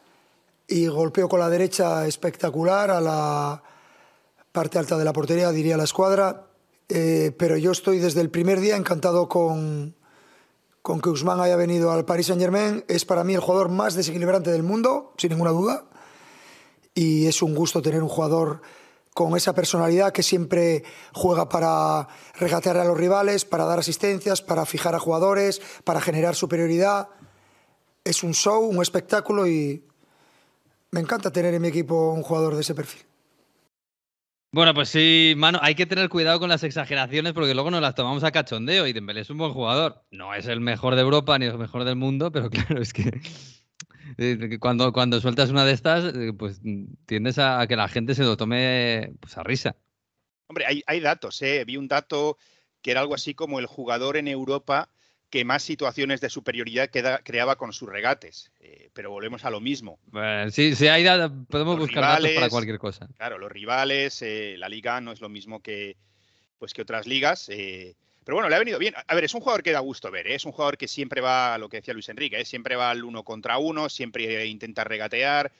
y golpeo con la derecha espectacular a la parte alta de la portería, diría la escuadra. Eh, pero yo estoy desde el primer día encantado con, con que Usman haya venido al Paris Saint Germain. Es para mí el jugador más desequilibrante del mundo, sin ninguna duda. Y es un gusto tener un jugador con esa personalidad que siempre juega para regatear a los rivales, para dar asistencias, para fijar a jugadores, para generar superioridad. Es un show, un espectáculo y me encanta tener en mi equipo un jugador de ese perfil. Bueno, pues sí, mano, hay que tener cuidado con las exageraciones porque luego nos las tomamos a cachondeo y Dembélé es un buen jugador. No es el mejor de Europa ni el mejor del mundo, pero claro, es que eh, cuando, cuando sueltas una de estas, eh, pues tiendes a, que la gente se lo tome pues, a risa. Hombre, hay, hay datos, ¿eh? Vi un dato que era algo así como el jugador en Europa que más situaciones de superioridad creaba con sus regates. Eh, pero volvemos a lo mismo. sí, podemos buscar datos para cualquier cosa. Claro, los rivales, eh, la liga no es lo mismo que, pues, que otras ligas. Eh, Pero bueno, le ha venido bien. A ver, es un jugador que da gusto ver, es un jugador que siempre va, lo que decía Luis Enrique, siempre va al uno contra uno, siempre intenta regatear.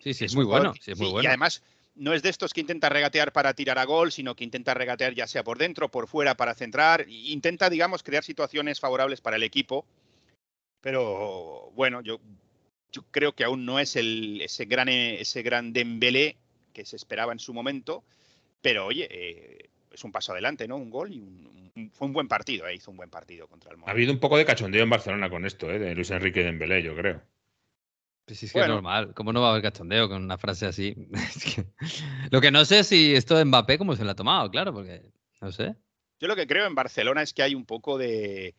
Sí, sí, es, muy bueno. Sí, es muy bueno. Y además, no es de estos que intenta regatear para tirar a gol, sino que intenta regatear ya sea por dentro, por fuera, para centrar. Intenta, digamos, crear situaciones favorables para el equipo. Pero bueno, yo, creo que aún no es el, ese gran ese gran Dembélé que se esperaba en su momento. Pero oye, eh, es un paso adelante, ¿no? Un gol y fue un buen partido, ¿eh? hizo un buen partido contra el Ha habido un poco de cachondeo en Barcelona con esto, ¿eh? De Luis Enrique Dembélé, yo creo. Pues es que es normal. ¿Cómo no va a haber cachondeo con una frase así? Lo que no sé es si esto de Mbappé, ¿cómo se lo ha tomado? Claro, porque no sé. Yo lo que creo en Barcelona es que hay un poco de.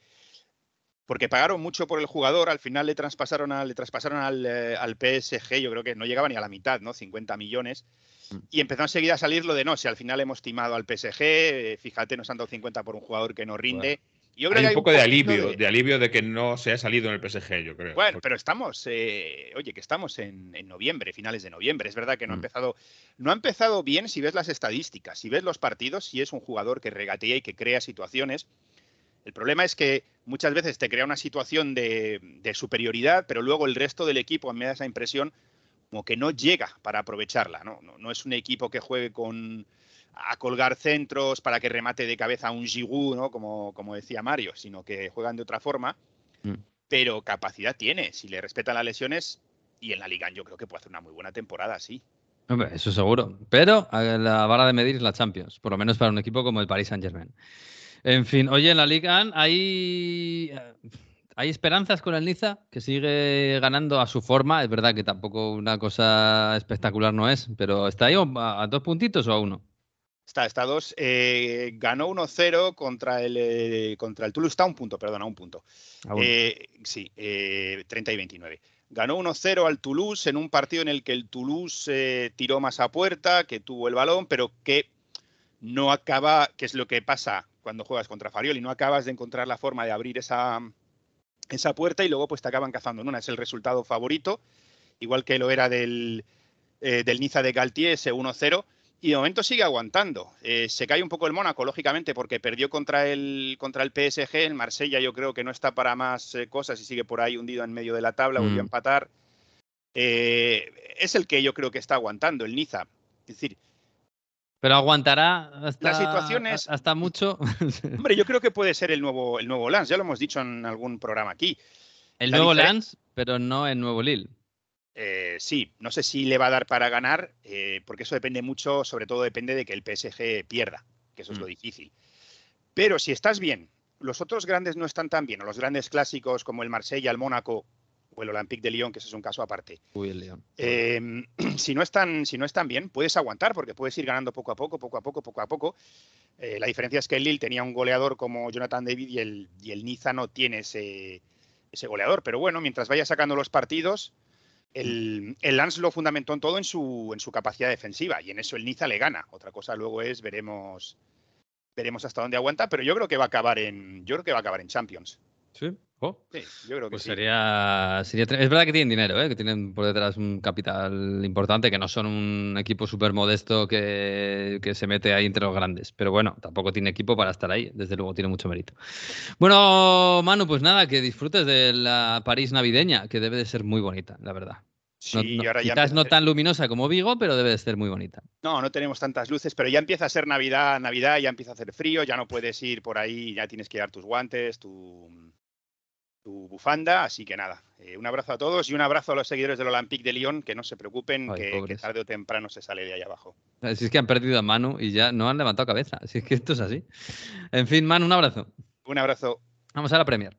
Porque pagaron mucho por el jugador, al final le traspasaron, le traspasaron al, eh, al, PSG, yo creo que no llegaba ni a la mitad, ¿no? 50 millones. Mm. Y empezó enseguida a salir lo de no, si al final hemos timado al PSG, eh, fíjate, nos han dado 50 por un jugador que no rinde hay un poco de alivio, de... alivio de que no se ha salido en el PSG, yo creo. Bueno, pero estamos, eh, oye, que estamos en, noviembre, finales de noviembre. Es verdad que no ha mm. empezado, no ha empezado bien si ves las estadísticas, si ves los partidos, si es un jugador que regatea y que crea situaciones. El problema es que muchas veces te crea una situación de, superioridad, pero luego el resto del equipo me da esa impresión como que no llega para aprovecharla. no, no es un equipo que juegue con a colgar centros para que remate de cabeza a un Giroud, ¿no? Como, como decía Mario, sino que juegan de otra forma. Mm. Pero capacidad tiene, si le respetan las lesiones, y en la Liga yo creo que puede hacer una muy buena temporada, sí. Hombre, eso seguro. Pero la vara de medir es la Champions, por lo menos para un equipo como el Paris Saint Germain. En fin, oye, en la Liga hay, hay esperanzas con el Niza, que sigue ganando a su forma. Es verdad que tampoco una cosa espectacular no es, pero ¿está ahí a dos puntitos o a uno? Está, está dos. Eh, ganó 1-0 contra el eh, contra el Toulouse. Un punto, perdona, a un punto. Eh, sí, 30 y 29. Ganó 1-0 al Toulouse en un partido en el que el Toulouse tiró más a puerta, que tuvo el balón, pero que no acaba, que es lo que pasa cuando juegas contra Farioli, no acabas de encontrar la forma de abrir esa, esa puerta y luego pues te acaban cazando en una. Es el resultado favorito, igual que lo era del, del Niza de Galtier, ese 1-0 y de momento sigue aguantando. Eh, se cae un poco el Mónaco, lógicamente, porque perdió contra el, contra el PSG. El Marsella yo creo que no está para más eh, cosas y sigue por ahí hundido en medio de la tabla, volvió a mm. empatar. Eh, es el que yo creo que está aguantando, el Niza. Es decir, pero aguantará hasta, situaciones, hasta mucho. Hombre, yo creo que puede ser el nuevo, el nuevo Lance, ya lo hemos dicho en algún programa aquí. El nuevo Lance, pero no el nuevo Lille. Eh, sí, no sé si le va a dar para ganar, eh, porque eso depende mucho, sobre todo depende de que el PSG pierda, que eso es lo mm. difícil. Pero si estás bien, los otros grandes no están tan bien, o los grandes clásicos como el Marsella, el Mónaco o el Olympique de Lyon, que ese es un caso aparte. Uy, el Lyon. Em, si, no están, si no están bien, puedes aguantar, porque puedes ir ganando poco a poco, poco a poco, poco a poco. Eh, la diferencia es que el Lille tenía un goleador como Jonathan David y el, y el Niza no tiene ese, ese goleador. Pero bueno, mientras vaya sacando los partidos, el, el, Lance lo fundamentó en todo en su, en su capacidad defensiva y en eso el Niza le gana. Otra cosa luego es, veremos, veremos hasta dónde aguanta, pero yo creo que va a acabar en, yo creo que va a acabar en Champions. Sí. Oh. Sí, yo creo que pues sí. Sería, sería, es verdad que tienen dinero, ¿eh? que tienen por detrás un capital importante, que no son un equipo súper modesto que, que, se mete ahí entre los grandes. Pero bueno, tampoco tiene equipo para estar ahí. Desde luego tiene mucho mérito. Bueno, Manu, pues nada, que disfrutes de la París navideña, que debe de ser muy bonita, la verdad. Sí, no, ahora quizás no tan luminosa como Vigo, pero debe de ser muy bonita. No, no tenemos tantas luces, pero ya empieza a ser Navidad, Navidad, ya empieza a hacer frío, ya no puedes ir por ahí, ya tienes que dar tus guantes, tu, tu bufanda. Así que nada, eh, un abrazo a todos y un abrazo a los seguidores del Olympique de Lyon, que no se preocupen, que, tarde o temprano se sale de ahí abajo. Si es que han perdido a Manu y ya no han levantado cabeza. Así es que esto es así. En fin, Manu, un abrazo. Un abrazo. Vamos a la Premier.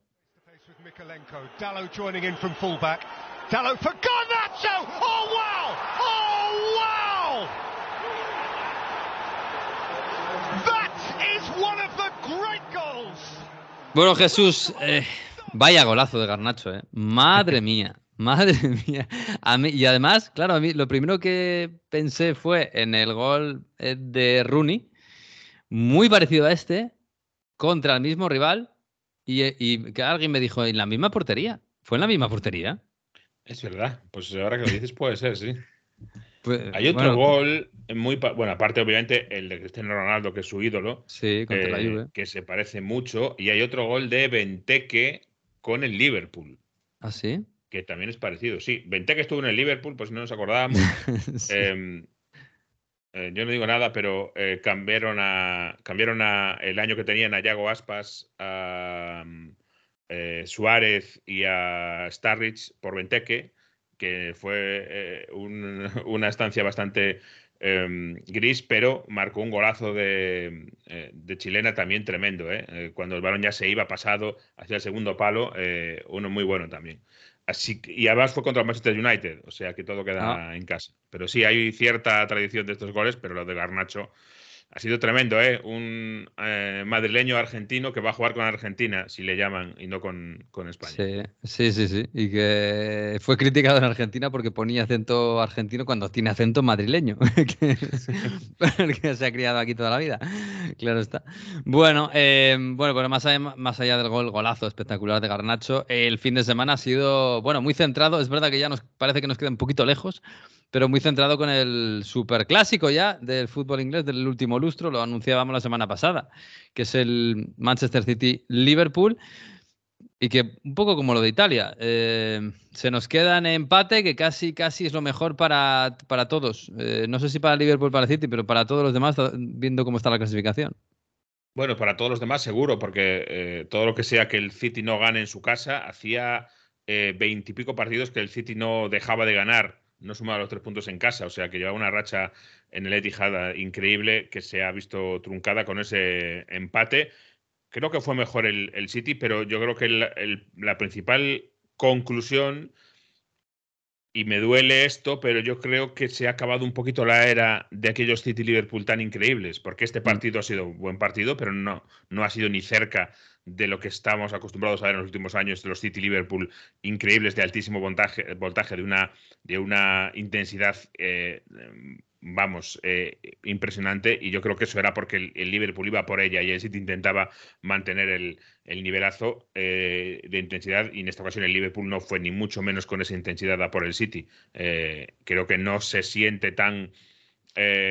Bueno, Jesús, eh, Vaya golazo de Garnacho, ¿eh? Madre mía, madre mía. A mí, y además, claro, a mí lo primero que pensé fue en el gol eh, de Rooney, muy parecido a este, contra el mismo rival, y, y que alguien me dijo, en la misma portería. ¿Fue en la misma portería? Es verdad, pues ahora que lo dices puede ser, sí. Pues, Hay otro gol muy. Bueno, aparte, obviamente, el de Cristiano Ronaldo, que es su ídolo. Sí, contra la eh, Que se parece mucho. Y hay otro gol de Benteke con el Liverpool. ¿Ah, sí? Que también es parecido. Sí, Benteke estuvo en el Liverpool, pues no nos acordábamos. Em, eh, yo no digo nada, pero eh, cambiaron a cambiaron a el año que tenían a Yago Aspas, a Suárez y a Starrich por Benteke que fue eh, una estancia bastante em, gris, pero marcó un golazo de, eh, chilena también tremendo. ¿eh? Cuando el balón ya se iba pasado hacia el segundo palo, uno muy bueno también. Así y además fue contra el Manchester United, o sea que todo queda ah. en casa. Pero sí, hay cierta tradición de estos goles, pero lo de Garnacho ha sido tremendo, ¿eh? Un eh, madrileño argentino que va a jugar con Argentina, si le llaman, y no con, España. Sí, sí, sí, Y que fue criticado en Argentina porque ponía acento argentino cuando tiene acento madrileño. que, se ha criado aquí toda la vida. Claro está. Bueno, eh, bueno, más allá, más allá del gol, golazo espectacular de Garnacho, el fin de semana ha sido, bueno, muy centrado. Es verdad que ya nos parece que nos queda un poquito lejos pero muy centrado con el superclásico ya del fútbol inglés del último lustro, lo anunciábamos la semana pasada, que es el Manchester City-Liverpool. Y que un poco como lo de Italia, eh, se nos queda en empate, que casi, casi es lo mejor para, para todos. Eh, no sé si para Liverpool, para City, pero para todos los demás, viendo cómo está la clasificación. Bueno, para todos los demás seguro, porque eh, todo lo que sea que el City no gane en su casa, hacía veintipico partidos que el City no dejaba de ganar no sumaba los tres puntos en casa, o sea que llevaba una racha en el Etihad increíble que se ha visto truncada con ese empate. Creo que fue mejor el, City, pero yo creo que la principal conclusión, y me duele esto, pero yo creo que se ha acabado un poquito la era de aquellos City-Liverpool tan increíbles, porque este mm. partido ha sido un buen partido, pero no, no ha sido ni cerca de lo que estamos acostumbrados a ver en los últimos años de los City Liverpool increíbles de altísimo voltaje, de, una, de una intensidad, eh, vamos, eh, impresionante. Y yo creo que eso era porque el, Liverpool iba por ella y el City intentaba mantener el, nivelazo eh, de intensidad. Y en esta ocasión el Liverpool no fue ni mucho menos con esa intensidad a por el City. creo que no se siente tan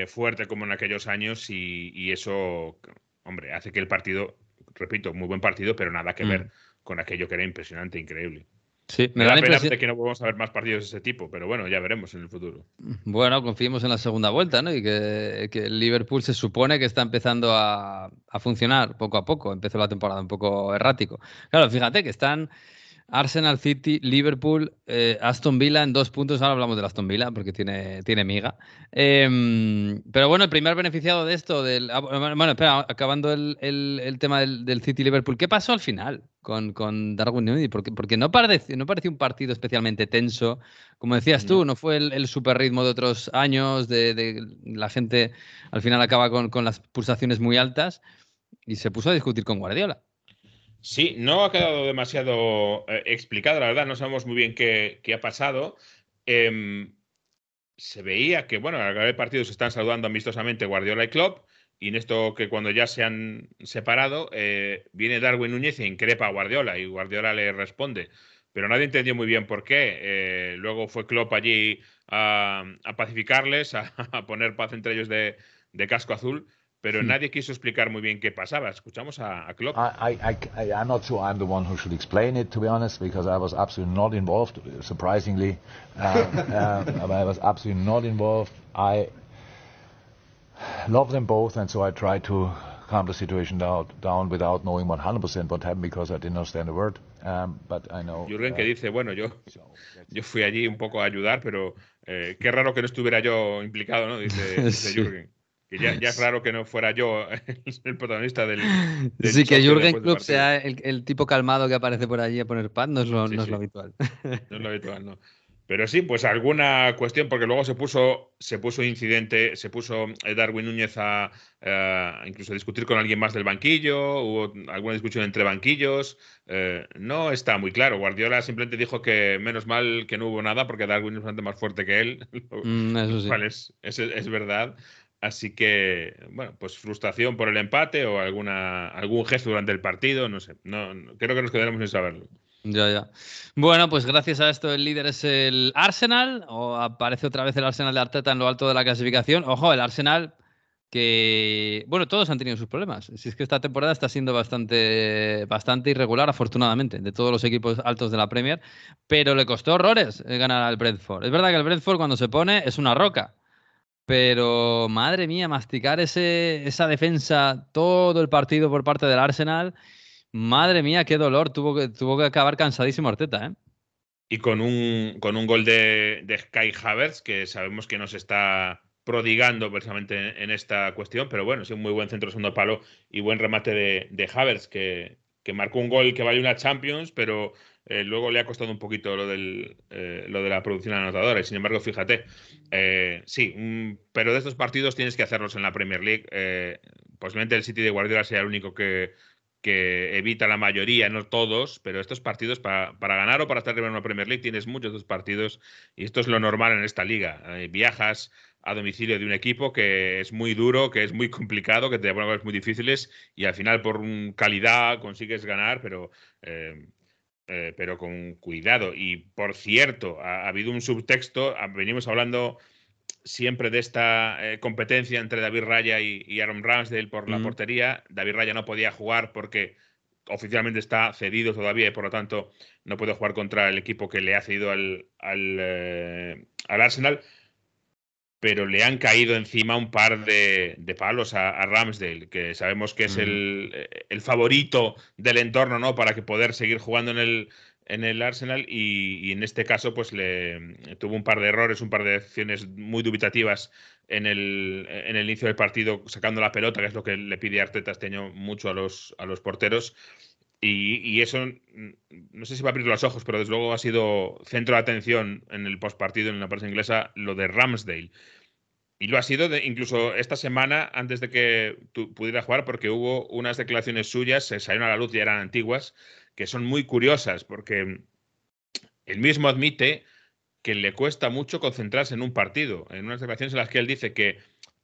fuerte como en aquellos años y eso, hombre, hace que el partido repito, muy buen partido, pero nada que ver mm. con aquello que era impresionante, increíble. Sí, me, da, la pena de que no podemos ver más partidos de ese tipo, pero bueno, ya veremos en el futuro. Bueno, confiemos en la segunda vuelta, ¿no? Y que, el Liverpool se supone que está empezando a, a, funcionar poco a poco. Empezó la temporada un poco errático. Claro, fíjate que están Arsenal City, Liverpool, eh, Aston Villa en dos puntos. Ahora hablamos de Aston Villa porque tiene, tiene miga. Em, pero bueno, el primer beneficiado de esto, del, ah, bueno, espera, acabando el, tema del, City Liverpool, ¿qué pasó al final con, con Darwin Nunez? Porque, porque no, parece, no pareció un partido especialmente tenso. Como decías tú, no fue el, super ritmo de otros años, de, la gente al final acaba con, con las pulsaciones muy altas y se puso a discutir con Guardiola. Sí, no ha quedado demasiado eh, explicado, la verdad, no sabemos muy bien qué, ha pasado. Em, se veía que, bueno, al acabar partido se están saludando amistosamente Guardiola y Klopp, y en esto que cuando ya se han separado, eh, viene Darwin Núñez e increpa a Guardiola, y Guardiola le responde. Pero nadie entendió muy bien por qué. Eh, luego fue Klopp allí a, pacificarles, a, poner paz entre ellos de casco azul pero nadie quiso explicar muy bien qué pasaba. Escuchamos a, a Klopp. I, I, I, I'm not sure I'm the one who should explain it, to be honest, because I was absolutely not involved, surprisingly. Uh, uh, I was absolutely not involved. I love them both, and so I tried to calm the situation down, down without knowing 100% what happened because I didn't understand a word. Um, but I know, Jürgen que dice, bueno, yo, yo fui allí un poco a ayudar, pero eh, qué raro que no estuviera yo implicado, ¿no? Dice, dice Jürgen. Que ya, ya, es raro que no fuera yo el protagonista del. sí, que Jürgen Klopp sea el, tipo calmado que aparece por allí a poner pad, no es lo, no es lo habitual. No es lo habitual, no. Pero sí, pues alguna cuestión, porque luego se puso, se puso incidente, se puso eh, Darwin Núñez a, incluso a discutir con alguien más del banquillo, hubo alguna discusión entre banquillos. Eh, no está muy claro. Guardiola simplemente dijo que menos mal que no hubo nada, porque Darwin es bastante más fuerte que él. Mm, eso sí. es, es, es verdad. Así que, bueno, pues frustración por el empate o alguna, algún gesto durante el partido, no sé. No, creo que nos quedaremos sin saberlo. Ya, ya. Bueno, pues gracias a esto el líder es el Arsenal, o aparece otra vez el Arsenal de Arteta en lo alto de la clasificación. Ojo, el Arsenal que, bueno, todos han tenido sus problemas. Si es que esta temporada está siendo bastante, bastante irregular, afortunadamente, de todos los equipos altos de la Premier, pero le costó horrores eh, ganar al Brentford. Es verdad que el Brentford cuando se pone es una roca, pero madre mía, masticar ese, esa defensa todo el partido por parte del Arsenal, madre mía, qué dolor, tuvo que, tuvo que acabar cansadísimo Arteta, ¿eh? Y con un, con un gol de, de Sky Havertz, que sabemos que nos está prodigando precisamente en, esta cuestión, pero bueno, sí, un muy buen centro segundo palo y buen remate de, de Havertz, que, que, marcó un gol que vale una Champions, pero eh, luego le ha costado un poquito lo, del, eh, lo de la producción anotadora. Y sin embargo, fíjate, eh, sí, pero de estos partidos tienes que hacerlos en la Premier League. posiblemente el City de Guardiola sea el único que, que evita la mayoría, no todos, pero estos partidos para, para ganar o para estar en una Premier League tienes muchos de estos partidos y esto es lo normal en esta liga. viajas a domicilio de un equipo que es muy duro, que es muy complicado, que te pone cosas muy difíciles y al final por calidad consigues ganar, pero, eh, eh, pero con cuidado. Y por cierto, ha, habido un subtexto, venimos hablando siempre de esta eh, competencia entre David Raya y, Aaron Ramsdale por la portería. David Raya no podía jugar porque oficialmente está cedido todavía y por lo tanto no puede jugar contra el equipo que le ha cedido al, al, al Arsenal pero le han caído encima un par de, palos a, Ramsdale, que sabemos que es el, favorito del entorno, ¿no? Para que poder seguir jugando en el, en el Arsenal y, en este caso pues le tuvo un par de errores, un par de acciones muy dubitativas en el, en el inicio del partido sacando la pelota, que es lo que le pide Arteta este año mucho a los, a los porteros. Y, eso, no sé si va a abrir los ojos, pero desde luego ha sido centro de atención en el postpartido en la prensa inglesa lo de Ramsdale. Y lo ha sido incluso esta semana antes de que pudiera jugar, porque hubo unas declaraciones suyas, se salieron a la luz y eran antiguas, que son muy curiosas, porque él mismo admite que le cuesta mucho concentrarse en un partido. En unas declaraciones en las que él dice que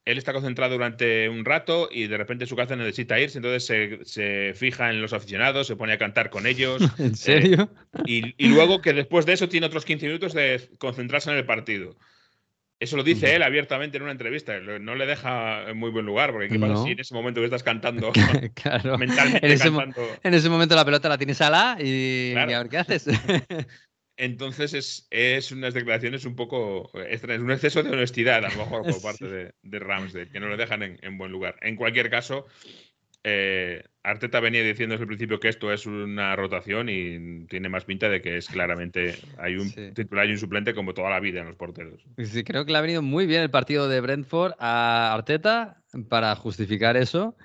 él está concentrado durante un rato y de repente su casa necesita irse, entonces se, fija en los aficionados, se pone a cantar con ellos. ¿En serio? Eh, y, luego que después de eso tiene otros 15 minutos de concentrarse en el partido. Eso lo dice él abiertamente en una entrevista. No le deja en muy buen lugar, porque ¿qué pasa si en ese momento que estás cantando claro. mentalmente en ese, en ese momento la pelota la tienes a la y, a ver qué haces. Entonces es, es, unas declaraciones un poco es un exceso de honestidad, a lo mejor, por parte de, de Ramsdale, que no le dejan en, buen lugar. En cualquier caso, eh, Arteta venía diciendo desde el principio que esto es una rotación y tiene más pinta de que es claramente hay un titular y un suplente como toda la vida en los porteros. Sí, creo que le ha venido muy bien el partido de Brentford a Arteta para justificar eso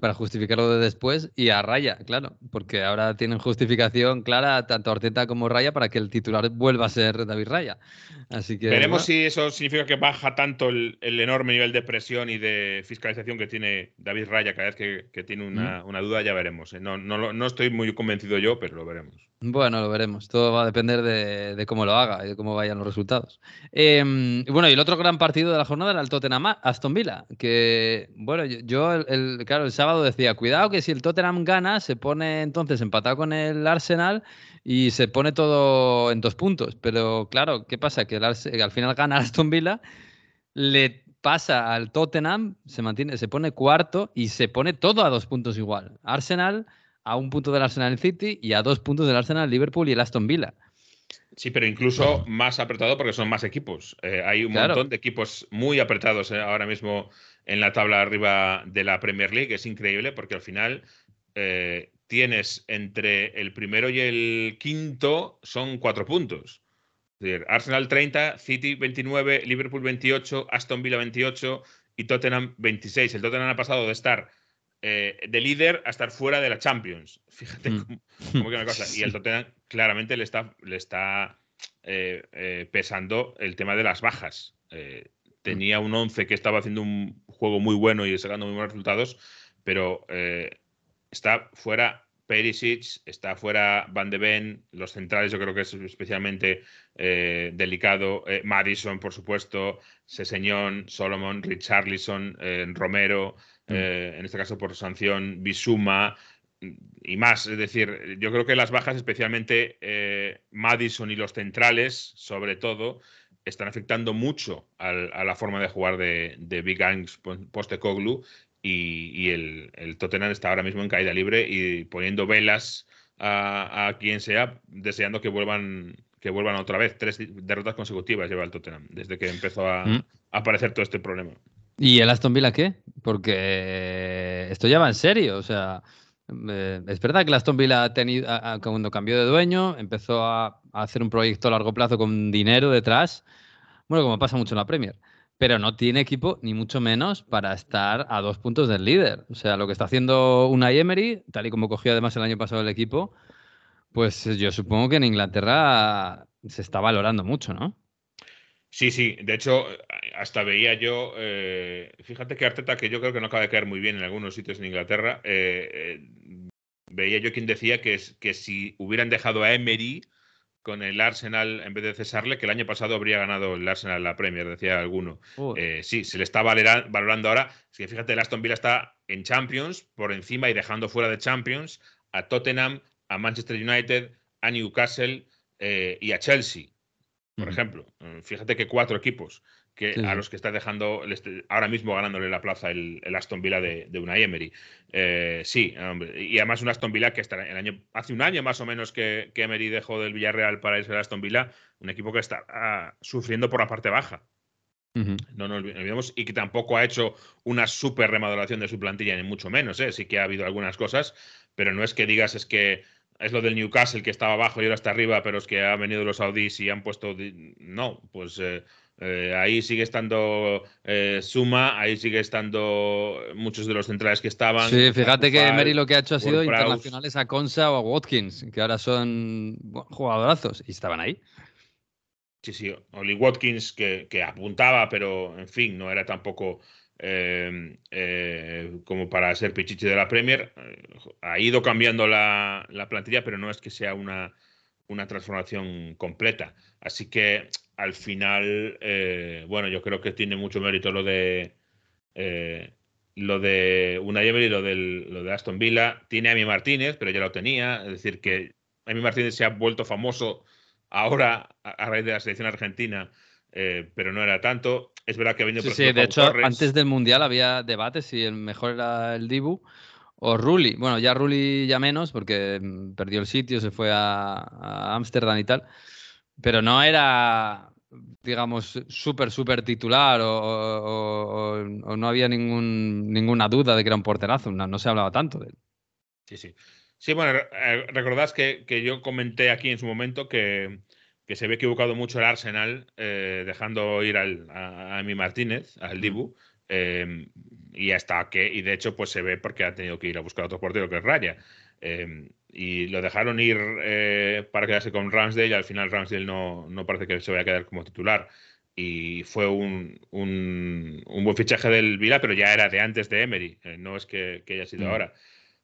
para justificarlo de después y a Raya, claro, porque ahora tienen justificación clara tanto Arteta como Raya para que el titular vuelva a ser David Raya. Así que veremos si eso significa que baja tanto el, enorme nivel de presión y de fiscalización que tiene David Raya cada vez que, tiene una, duda, ya veremos. ¿eh? No, no, no estoy muy convencido yo, pero lo veremos. Bueno, lo veremos. Todo va a depender de, cómo lo haga y de cómo vayan los resultados. Em, bueno, y el otro gran partido de la jornada era el Tottenham Aston Villa, que, bueno, yo, el, claro, el sábado decía, cuidado que si el Tottenham gana, se pone entonces empatado con el Arsenal y se pone todo en dos puntos. Pero claro, ¿qué pasa? Que, al final gana Aston Villa, le pasa al Tottenham, se mantiene, se pone cuarto y se pone todo a dos puntos igual. Arsenal a un punto del Arsenal City y a dos puntos del Arsenal Liverpool y el Aston Villa. Sí, pero incluso más apretado porque son más equipos. Eh, hay un montón de equipos muy apretados eh, ahora mismo en la tabla arriba de la Premier League. Es increíble porque al final eh, tienes entre el primero y el quinto son cuatro puntos. Arsenal 30, City 29, Liverpool 28, Aston Villa 28 y Tottenham 26. El Tottenham ha pasado de estar eh, de líder a estar fuera de la Champions. Fíjate mm. cómo, que una cosa. Y el Tottenham claramente le está, le está eh, eh, pesando el tema de las bajas. tenía un 11 que estaba haciendo un juego muy bueno y sacando muy buenos resultados, pero está fuera Perisic, está fuera Van de Ven, los centrales yo creo que es especialmente delicado, Madison por supuesto, Seseñón, Solomon, Richarlison, Romero, Mm. Eh, en este caso por sanción Bisuma, y más. Es decir, yo creo que las bajas, especialmente eh, Madison y los centrales, sobre todo, están afectando mucho a la forma de jugar de, Big Gangs Postecoglu y, y el, el, Tottenham está ahora mismo en caída libre y poniendo velas a, quien sea, deseando que vuelvan que vuelvan otra vez. Tres derrotas consecutivas lleva el Tottenham desde que empezó a, mm. a aparecer todo este problema. ¿Y el Aston Villa qué? Porque esto ya va en serio. O sea, eh, es verdad que el Aston Villa ha tenido, cuando cambió de dueño, empezó a, hacer un proyecto a largo plazo con dinero detrás. Bueno, como pasa mucho en la Premier. Pero no tiene equipo, ni mucho menos, para estar a dos puntos del líder. O sea, lo que está haciendo una Emery, tal y como cogió además el año pasado el equipo, pues yo supongo que en Inglaterra se está valorando mucho, ¿no? Sí, sí. De hecho, hasta veía yo, eh, fíjate que Arteta, que yo creo que no acaba de caer muy bien en algunos sitios en Inglaterra, eh, eh, veía yo quien decía que, que si hubieran dejado a Emery con el Arsenal en vez de cesarle, que el año pasado habría ganado el Arsenal la Premier, decía alguno. sí, se le está valorando ahora. Es que fíjate, el Aston Villa está en Champions, por encima y dejando fuera de Champions a Tottenham, a Manchester United, a Newcastle y a Chelsea por ejemplo. Mm, fíjate que cuatro equipos que a los que está dejando ahora mismo ganándole la plaza el, Aston Villa de, de una Emery. Eh, sí, y además un Aston Villa que está el año, hace un año más o menos que, Emery dejó del Villarreal para irse al Aston Villa, un equipo que está ah, sufriendo por la parte baja. No nos olvidemos, y que tampoco ha hecho una super remodelación de su plantilla, ni mucho menos. ¿eh? Sí que ha habido algunas cosas, pero no es que digas es que es lo del Newcastle que estaba abajo y ahora está arriba, pero es que han venido los saudíes y han puesto. No, pues eh, eh, ahí sigue estando eh, Suma, ahí sigue estando muchos de los centrales que estaban. Sí, fíjate que Emery lo que ha hecho ha sido internacionales a Consa o a Watkins, que ahora son jugadorazos y estaban ahí. Sí, sí, Oli Watkins que, que apuntaba, pero en fin, no era tampoco Em, eh, como para ser pichichi de la Premier. Eh, ha ido cambiando la, plantilla, pero no es que sea una, una transformación completa. Así que al final, eh, bueno, yo creo que tiene mucho mérito lo de lo de una y lo, del, lo de Aston Villa. Tiene a mi Martínez, pero ya lo tenía. Es decir, que Emi Martínez se ha vuelto famoso ahora a raíz de la selección argentina eh, pero no era tanto. Es verdad que ha venido Sí, sí de hecho, antes del Mundial había debates si el mejor era el Dibu o Rulli. Bueno, ya Rulli ya menos, porque mm, perdió el sitio, se fue a Ámsterdam y tal. Pero no era, digamos, súper, súper titular o, no había ningún, ninguna duda de que era un porterazo. No, no se hablaba tanto de él. Sí, sí. Sí, bueno, eh, recordad que, que yo comenté aquí en su momento que, que se ve equivocado mucho el Arsenal eh, dejando ir al, a, mi Martínez, al Dibu, em, y hasta que, y de hecho, pues se ve porque ha tenido que ir a buscar otro portero que es Raya. Em, y lo dejaron ir eh, para quedarse con Ramsdale y al final Ramsdale no, no, parece que se vaya a quedar como titular. Y fue un, un, buen fichaje del Vila, pero ya era de antes de Emery, eh, no es que, haya sido mm. ahora.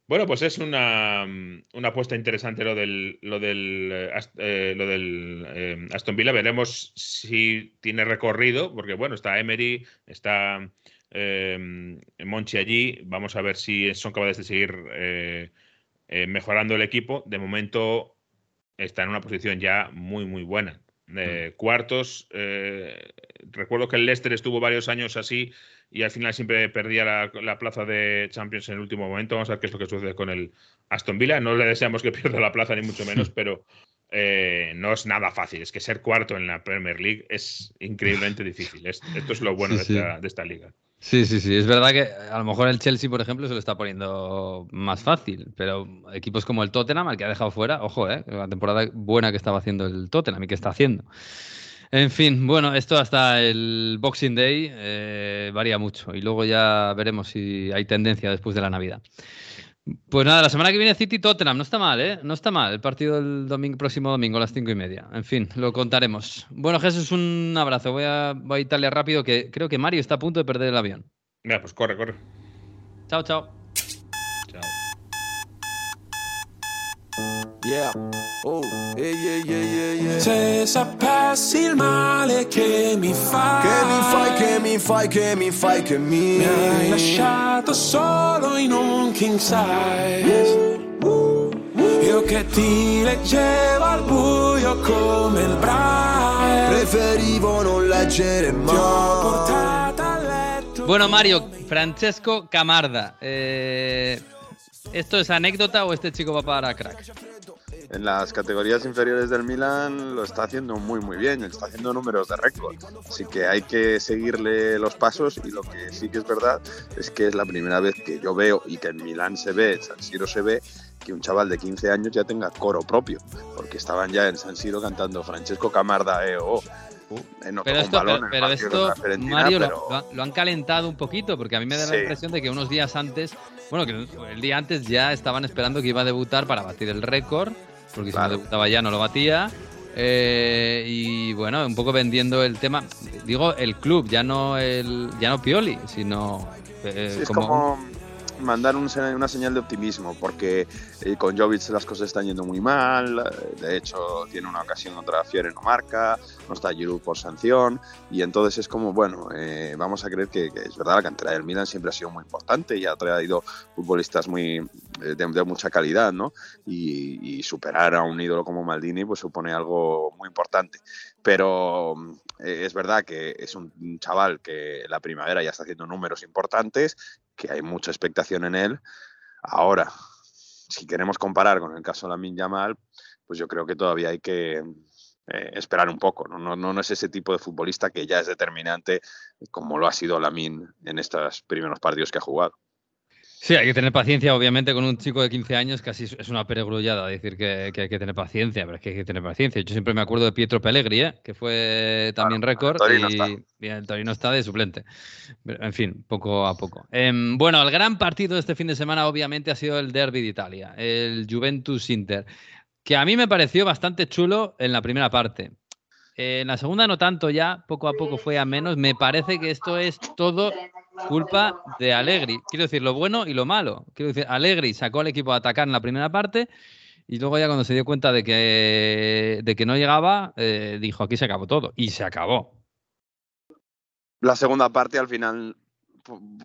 Bueno, pues es una, una, apuesta interesante lo del, lo del, eh, eh, lo del eh, Aston Villa. Veremos si tiene recorrido, porque bueno, está Emery, está Monchi allí. Vamos a ver si son capaces de seguir mejorando el equipo. De momento está en una posición ya muy, muy buena. Mm. Cuartos, recuerdo que el Leicester estuvo varios años así y al final siempre perdía la, plaza de Champions en el último momento. Vamos a ver qué es lo que sucede con el Aston Villa. No le deseamos que pierda la plaza, ni mucho menos, pero eh, no es nada fácil. Es que ser cuarto en la Premier League es increíblemente difícil. esto es lo bueno de, esta, liga. Sí, sí, sí. Es verdad que a lo mejor el Chelsea, por ejemplo, se lo está poniendo más fácil, pero equipos como el Tottenham, al que ha dejado fuera, ojo, eh, la temporada buena que estaba haciendo el Tottenham y que está haciendo. En fin, bueno, esto hasta el Boxing Day eh, varía mucho y luego ya veremos si hay tendencia después de la Navidad. Pues nada, la semana que viene City Tottenham, no está mal, ¿eh? No está mal el partido del domingo, próximo domingo a las cinco y media. En fin, lo contaremos. Bueno, Jesús, un abrazo. Voy a, voy a Italia rápido, que creo que Mario está a punto de perder el avión. Mira, pues corre, corre. Chao, chao. Yeah. Oh, yeah, yeah, yeah, yeah. Se sapessi il male che mi fai, che mi fai, che mi fai, che mi fai, che mi, mi hai lasciato solo in un king size. Io che ti leggevo al buio come il braille. Preferivo non leggere mai. Ti ho portata a letto. Bueno, Mario, Francesco Camarda. Eh, ¿Esto es anécdota o este chico va para crack? En las categorías inferiores del Milan lo está haciendo muy muy bien, está haciendo números de récord. Así que hay que seguirle los pasos y lo que sí que es verdad es que es la primera vez que yo veo y que en Milán se ve, en San Siro se ve que un chaval de 15 años ya tenga coro propio, porque estaban ya en San Siro cantando Francesco Camarda, eh, oh, pero esto, pero, esto Mario, Lo, han calentado un poquito, porque a mí me da la impresión de que unos días antes, bueno, que el día antes ya estaban esperando que iba a debutar para batir el récord porque si no debutaba ya no lo batía. Eh, y bueno, un poco vendiendo el tema, digo el club, ya no el, ya no Pioli, sino eh, como mandar una señal de optimismo, porque eh, con Jovic las cosas están yendo muy mal, de hecho tiene una ocasión contra Fiore no marca, no está Giroud por sanción, y entonces es como, bueno, eh, vamos a creer que, es verdad, la cantera del Milan siempre ha sido muy importante y ha traído futbolistas muy eh, de, mucha calidad, ¿no? Y, y, superar a un ídolo como Maldini pues supone algo muy importante. Pero es verdad que es un chaval que la primavera ya está haciendo números importantes que hay mucha expectación en él. Ahora, si queremos comparar con el caso de Lamin Yamal, pues yo creo que todavía hay que eh, esperar un poco. ¿no? No, no es ese tipo de futbolista que ya es determinante como lo ha sido Lamin en estos primeros partidos que ha jugado. Sí, hay que tener paciencia, obviamente, con un chico de 15 años casi es una peregrullada decir que, hay que tener paciencia, pero es que hay que tener paciencia. Yo siempre me acuerdo de Pietro Pellegri, ¿eh? que fue también récord y, el Torino está de suplente. En fin, poco a poco. Em, bueno, el gran partido de este fin de semana obviamente ha sido el Derby de Italia, el Juventus-Inter, que a mí me pareció bastante chulo en la primera parte. En la segunda no tanto ya, poco a poco fue a menos. Me parece que esto es todo culpa de Allegri. Quiero decir, lo bueno y lo malo. Quiero decir, Allegri sacó al equipo a atacar en la primera parte y luego ya cuando se dio cuenta de que, de que no llegaba, eh, dijo, aquí se acabó todo. Y se acabó. La segunda parte al final,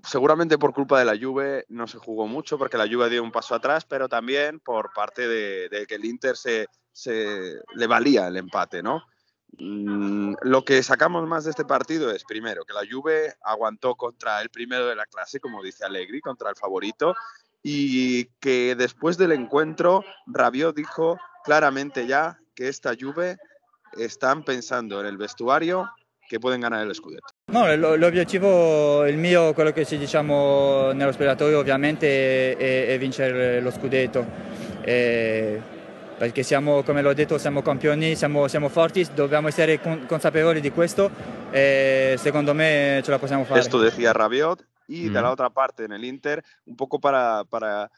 seguramente por culpa de la Juve, no se jugó mucho porque la Juve dio un paso atrás, pero también por parte de, de que el Inter se, se le valía el empate, ¿no? Mm, lo que sacamos más de este partido es, primero, que la Juve aguantó contra el primero de la clase, como dice Allegri, contra el favorito, y que después del encuentro Rabiot dijo claramente ya que esta Juve están pensando en el vestuario che pueden ganar el scudetto. No, l'obiettivo, il mio, quello che ci diciamo nello spogliatoio ovviamente è, è vincere lo scudetto. E perché siamo, come l'ho detto, siamo campioni, siamo, siamo forti, dobbiamo essere consapevoli di questo e secondo me ce la possiamo fare. Esto decía Rabiot y mm. de la otra parte en el Inter, un poco para, para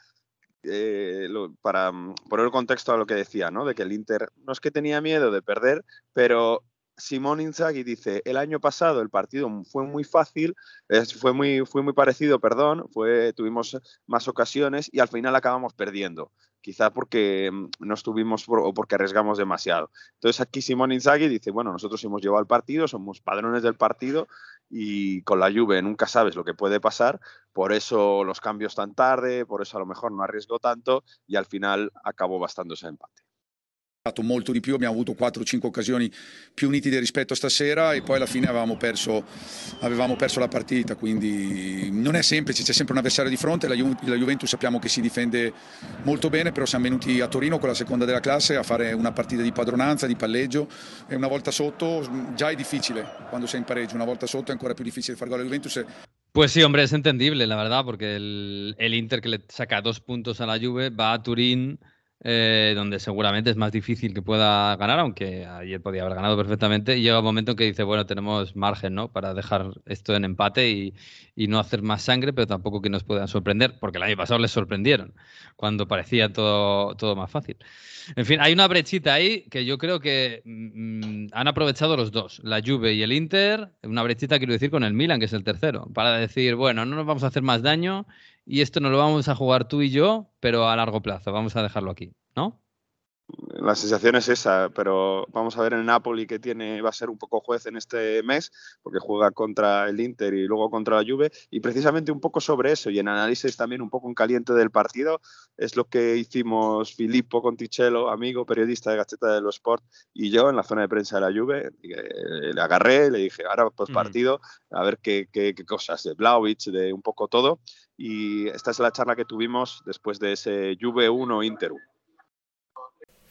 eh, lo, para mm, poner el contexto a lo que decía, ¿no? De que el Inter no es que tenía miedo de perder, pero Simón Inzaghi dice, el año pasado el partido fue muy fácil, fue muy, fue muy parecido, perdón, fue, tuvimos más ocasiones y al final acabamos perdiendo quizá porque mm, no estuvimos o porque arriesgamos demasiado. Entonces aquí Simón Inzaghi dice, bueno, nosotros hemos llevado el partido, somos padrones del partido y con la Juve nunca sabes lo que puede pasar, por eso los cambios tan tarde, por eso a lo mejor no arriesgó tanto y al final acabó bastando ese empate. Molto di più, abbiamo avuto 4-5 occasioni più nitide rispetto a stasera e poi alla fine avevamo perso, avevamo perso, la partita, quindi non è semplice, c'è sempre un avversario di fronte, la, Ju la, Juventus sappiamo che si difende molto bene, però siamo venuti a Torino con la seconda della classe a fare una partita di padronanza, di palleggio e una volta sotto già è difficile quando sei in pareggio, una volta sotto è ancora più difficile fare gol alla Juventus. Pues sí, hombre, es entendible, la verdad, porque el, el Inter que le saca dos puntos a la Juve va a Turín eh, donde seguramente es más difícil que pueda ganar, aunque ayer podía haber ganado perfectamente, y llega un momento en que dice, bueno, tenemos margen ¿no? para dejar esto en empate y, no hacer más sangre, pero tampoco que nos puedan sorprender, porque el año pasado les sorprendieron, cuando parecía todo, todo más fácil. En fin, hay una brechita ahí que yo creo que mm, han aprovechado los dos, la Juve y el Inter, una brechita quiero decir con el Milan, que es el tercero, para decir, bueno, no nos vamos a hacer más daño y esto no lo vamos a jugar tú y yo, pero a largo plazo, vamos a dejarlo aquí, ¿no? La sensación es esa, pero vamos a ver el Napoli que tiene, va a ser un poco juez en este mes, porque juega contra el Inter y luego contra la Juve, y precisamente un poco sobre eso, y en análisis también un poco en caliente del partido, es lo que hicimos Filippo Conticello, amigo, periodista de Gaceta de los Sport, y yo en la zona de prensa de la Juve, le agarré, le dije, ahora post partido, a ver qué, qué, qué cosas de Blaovic, de un poco todo, y esta es la charla que tuvimos después de ese Juve 1 Inter 1.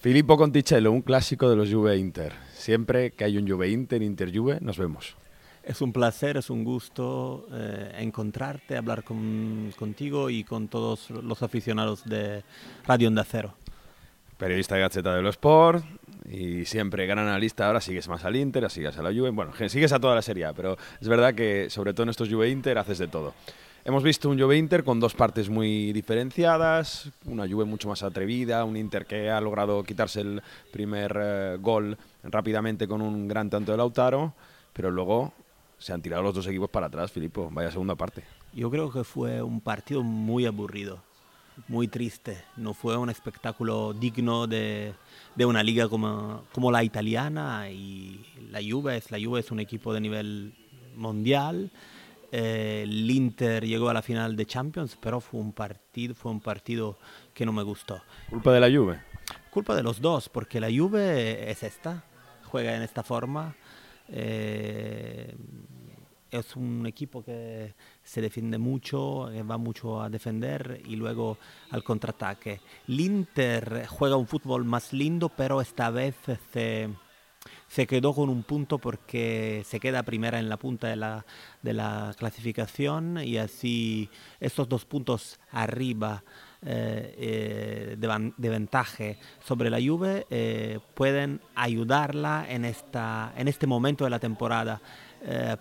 Filippo Conticello, un clásico de los Juve Inter. Siempre que hay un Juve Inter, Inter Juve, nos vemos. Es un placer, es un gusto eh, encontrarte, hablar con, contigo y con todos los aficionados de Radio Onda Cero. Periodista de Gaceta de los Sport y siempre gran analista. Ahora sigues más al Inter, sigues a la Juve. Bueno, sigues a toda la serie, pero es verdad que sobre todo en estos Juve Inter haces de todo. Hemos visto un Juve Inter con dos partes muy diferenciadas, una Juve mucho más atrevida, un Inter que ha logrado quitarse el primer eh, gol rápidamente con un gran tanto de Lautaro, pero luego se han tirado los dos equipos para atrás, Filippo, vaya segunda parte. Yo creo que fue un partido muy aburrido, muy triste, no fue un espectáculo digno de, de una liga como, como la italiana y la Juve es, la Juve es un equipo de nivel mundial eh, el Inter llegó a la final de Champions, pero fue un partido, fue un partido que no me gustó. ¿Culpa de la Juve? Culpa de los dos, porque la Juve es esta, juega en esta forma. Eh, es un equipo que se defiende mucho, va mucho a defender y luego al contraataque. El Inter juega un fútbol más lindo, pero esta vez se se quedó con un punto porque se queda primera en la punta de la, clasificación y así estos dos puntos arriba eh, eh, de, de, ventaja sobre la Juve eh, pueden ayudarla en, esta, en este momento de la temporada.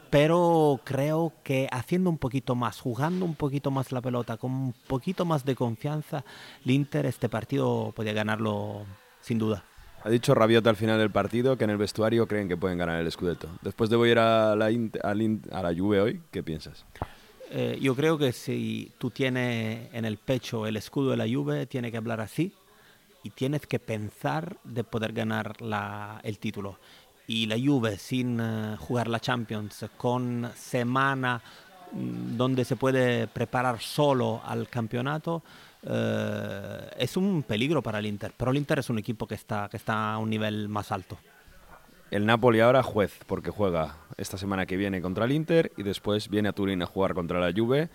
pero creo que haciendo un poquito más, jugando un poquito más la pelota, con un poquito más de confianza, el Inter este partido podía ganarlo sin duda. Ha dicho Rabiota al final del partido que en el vestuario creen que pueden ganar el Scudetto. Después de ir a la, a, la Juve hoy, ¿qué piensas? Eh, yo creo que si tú tienes en el pecho el escudo de la Juve, tienes que hablar así y tienes que pensar de poder ganar la, el título. Y la Juve sin uh, jugar la Champions, con semana mm, donde se puede preparar solo al campeonato, eh, es un peligro para el Inter, pero el Inter es un equipo que está, que está a un nivel más alto. El Napoli ahora juez, porque juega esta semana que viene contra el Inter y después viene a Turín a jugar contra la Juve.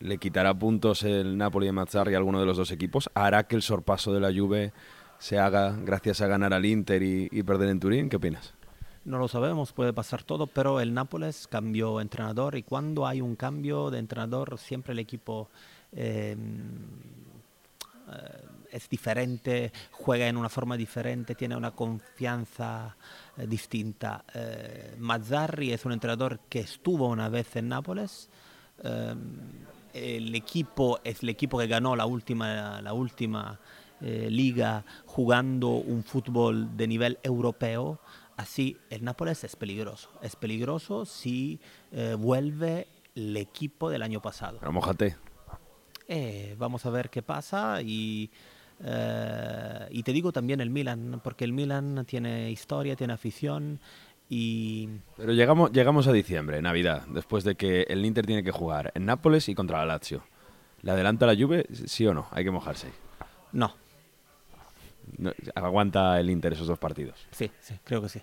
Le quitará puntos el Napoli de Mazzarri a alguno de los dos equipos. Hará que el sorpaso de la Juve se haga gracias a ganar al Inter y, y perder en Turín. ¿Qué opinas? No lo sabemos, puede pasar todo, pero el Nápoles cambió entrenador y cuando hay un cambio de entrenador siempre el equipo eh, es diferente, juega en una forma diferente, tiene una confianza eh, distinta. Eh, Mazzarri es un entrenador que estuvo una vez en Nápoles. Em, el equipo es el equipo que ganó la última, la última liga jugando un fútbol de nivel europeo. Así, el Nápoles es peligroso. Es peligroso si vuelve el equipo del año pasado. Pero mojate. Eh, vamos a ver qué pasa y, eh, y te digo también el Milan, porque el Milan tiene historia, tiene afición y... Pero llegamos, llegamos a diciembre, Navidad, después de que el Inter tiene que jugar en Nápoles y contra la Lazio. ¿Le adelanta la Juve, sí o no? Hay que mojarse. No. ¿Aguanta el Inter esos dos partidos? Sí, sí, creo que sí.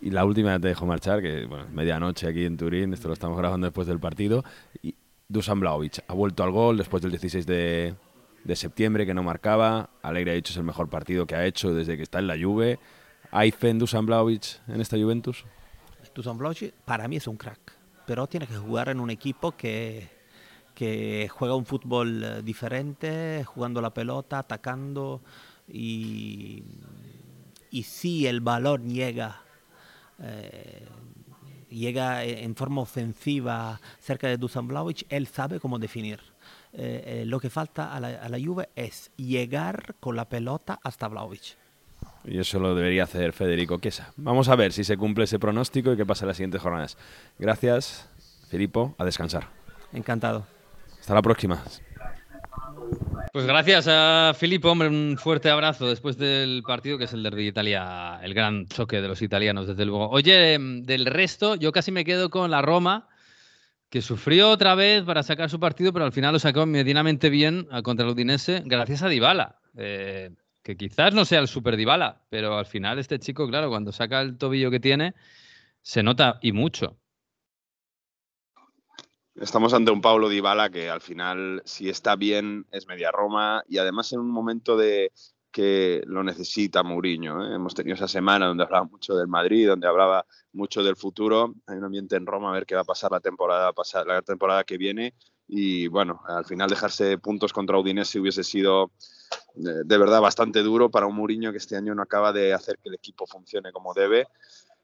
Y la última te dejo marchar, que bueno, medianoche aquí en Turín, esto lo estamos grabando después del partido. Y Dusan Blaovic ha vuelto al gol después del 16 de, septiembre que no marcaba. Alegre ha dicho es el mejor partido que ha hecho desde que está en la Juve. ¿Hay fe en Dusan Blaovic en esta Juventus? Dusan Blaovic para mí es un crack, pero tiene que jugar en un equipo que, que juega un fútbol eh, diferente, jugando la pelota, atacando y, y si el balón llega eh, llega en forma ofensiva cerca de Dusan Vlaovic, él sabe cómo definir. Eh, eh, lo que falta a la, a la, Juve es llegar con la pelota hasta Vlaovic. Y eso lo debería hacer Federico Chiesa. Vamos a ver si se cumple ese pronóstico y qué pasa en las siguientes jornadas. Gracias, Filippo. A descansar. Encantado. Hasta la próxima. Pues gracias a Filippo, hombre, un fuerte abrazo después del partido que es el de Italia, el gran choque de los italianos, desde luego. Oye, del resto, yo casi me quedo con la Roma, que sufrió otra vez para sacar su partido, pero al final lo sacó medianamente bien contra el Udinese, gracias a Dybala. Eh, que quizás no sea el super Dybala, pero al final este chico, claro, cuando saca el tobillo que tiene, se nota y mucho. Estamos ante un Paulo Dybala que al final, si está bien, es media Roma y además en un momento de que lo necesita Mourinho. ¿eh? Hemos tenido esa semana donde hablaba mucho del Madrid, donde hablaba mucho del futuro. Hay un ambiente en Roma a ver qué va a pasar la temporada, la temporada que viene. Y bueno, al final dejarse puntos contra Udinese hubiese sido de, de verdad bastante duro para un Mourinho que este año no acaba de hacer que el equipo funcione como debe.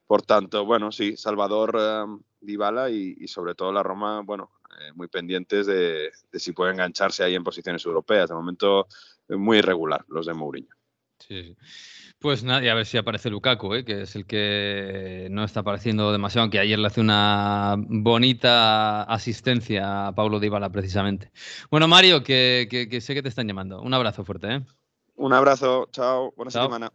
Por tanto, bueno, sí, Salvador eh, Dybala y, sobre todo la Roma, bueno, eh, muy pendientes de, si puede engancharse ahí en posiciones europeas. De momento, eh, muy irregular los de Mourinho. Sí, Pues nada, a ver si aparece Lukaku, que es el que no está apareciendo demasiado, aunque ayer le hace una bonita asistencia a Paulo Dybala precisamente. Bueno, Mario, que, que sé que te están llamando. Un abrazo fuerte, ¿eh? Un abrazo, chao, buena semana.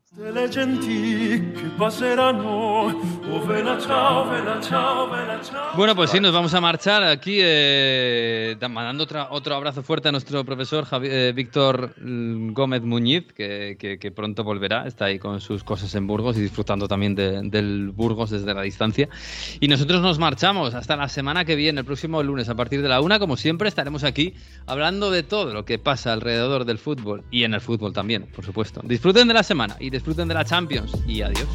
Bueno, pues sí, nos vamos a marchar aquí, eh, mandando otro abrazo fuerte a nuestro profesor eh, Víctor Gómez Muñiz, que, pronto volverá, está ahí con sus cosas en Burgos y disfrutando también del Burgos desde la distancia. Y nosotros nos marchamos. Hasta la semana que viene, el próximo lunes, a partir de la una, como siempre, estaremos aquí hablando de todo lo que pasa alrededor del fútbol y en el fútbol también por supuesto. Disfruten de la semana y disfruten de la Champions y adiós.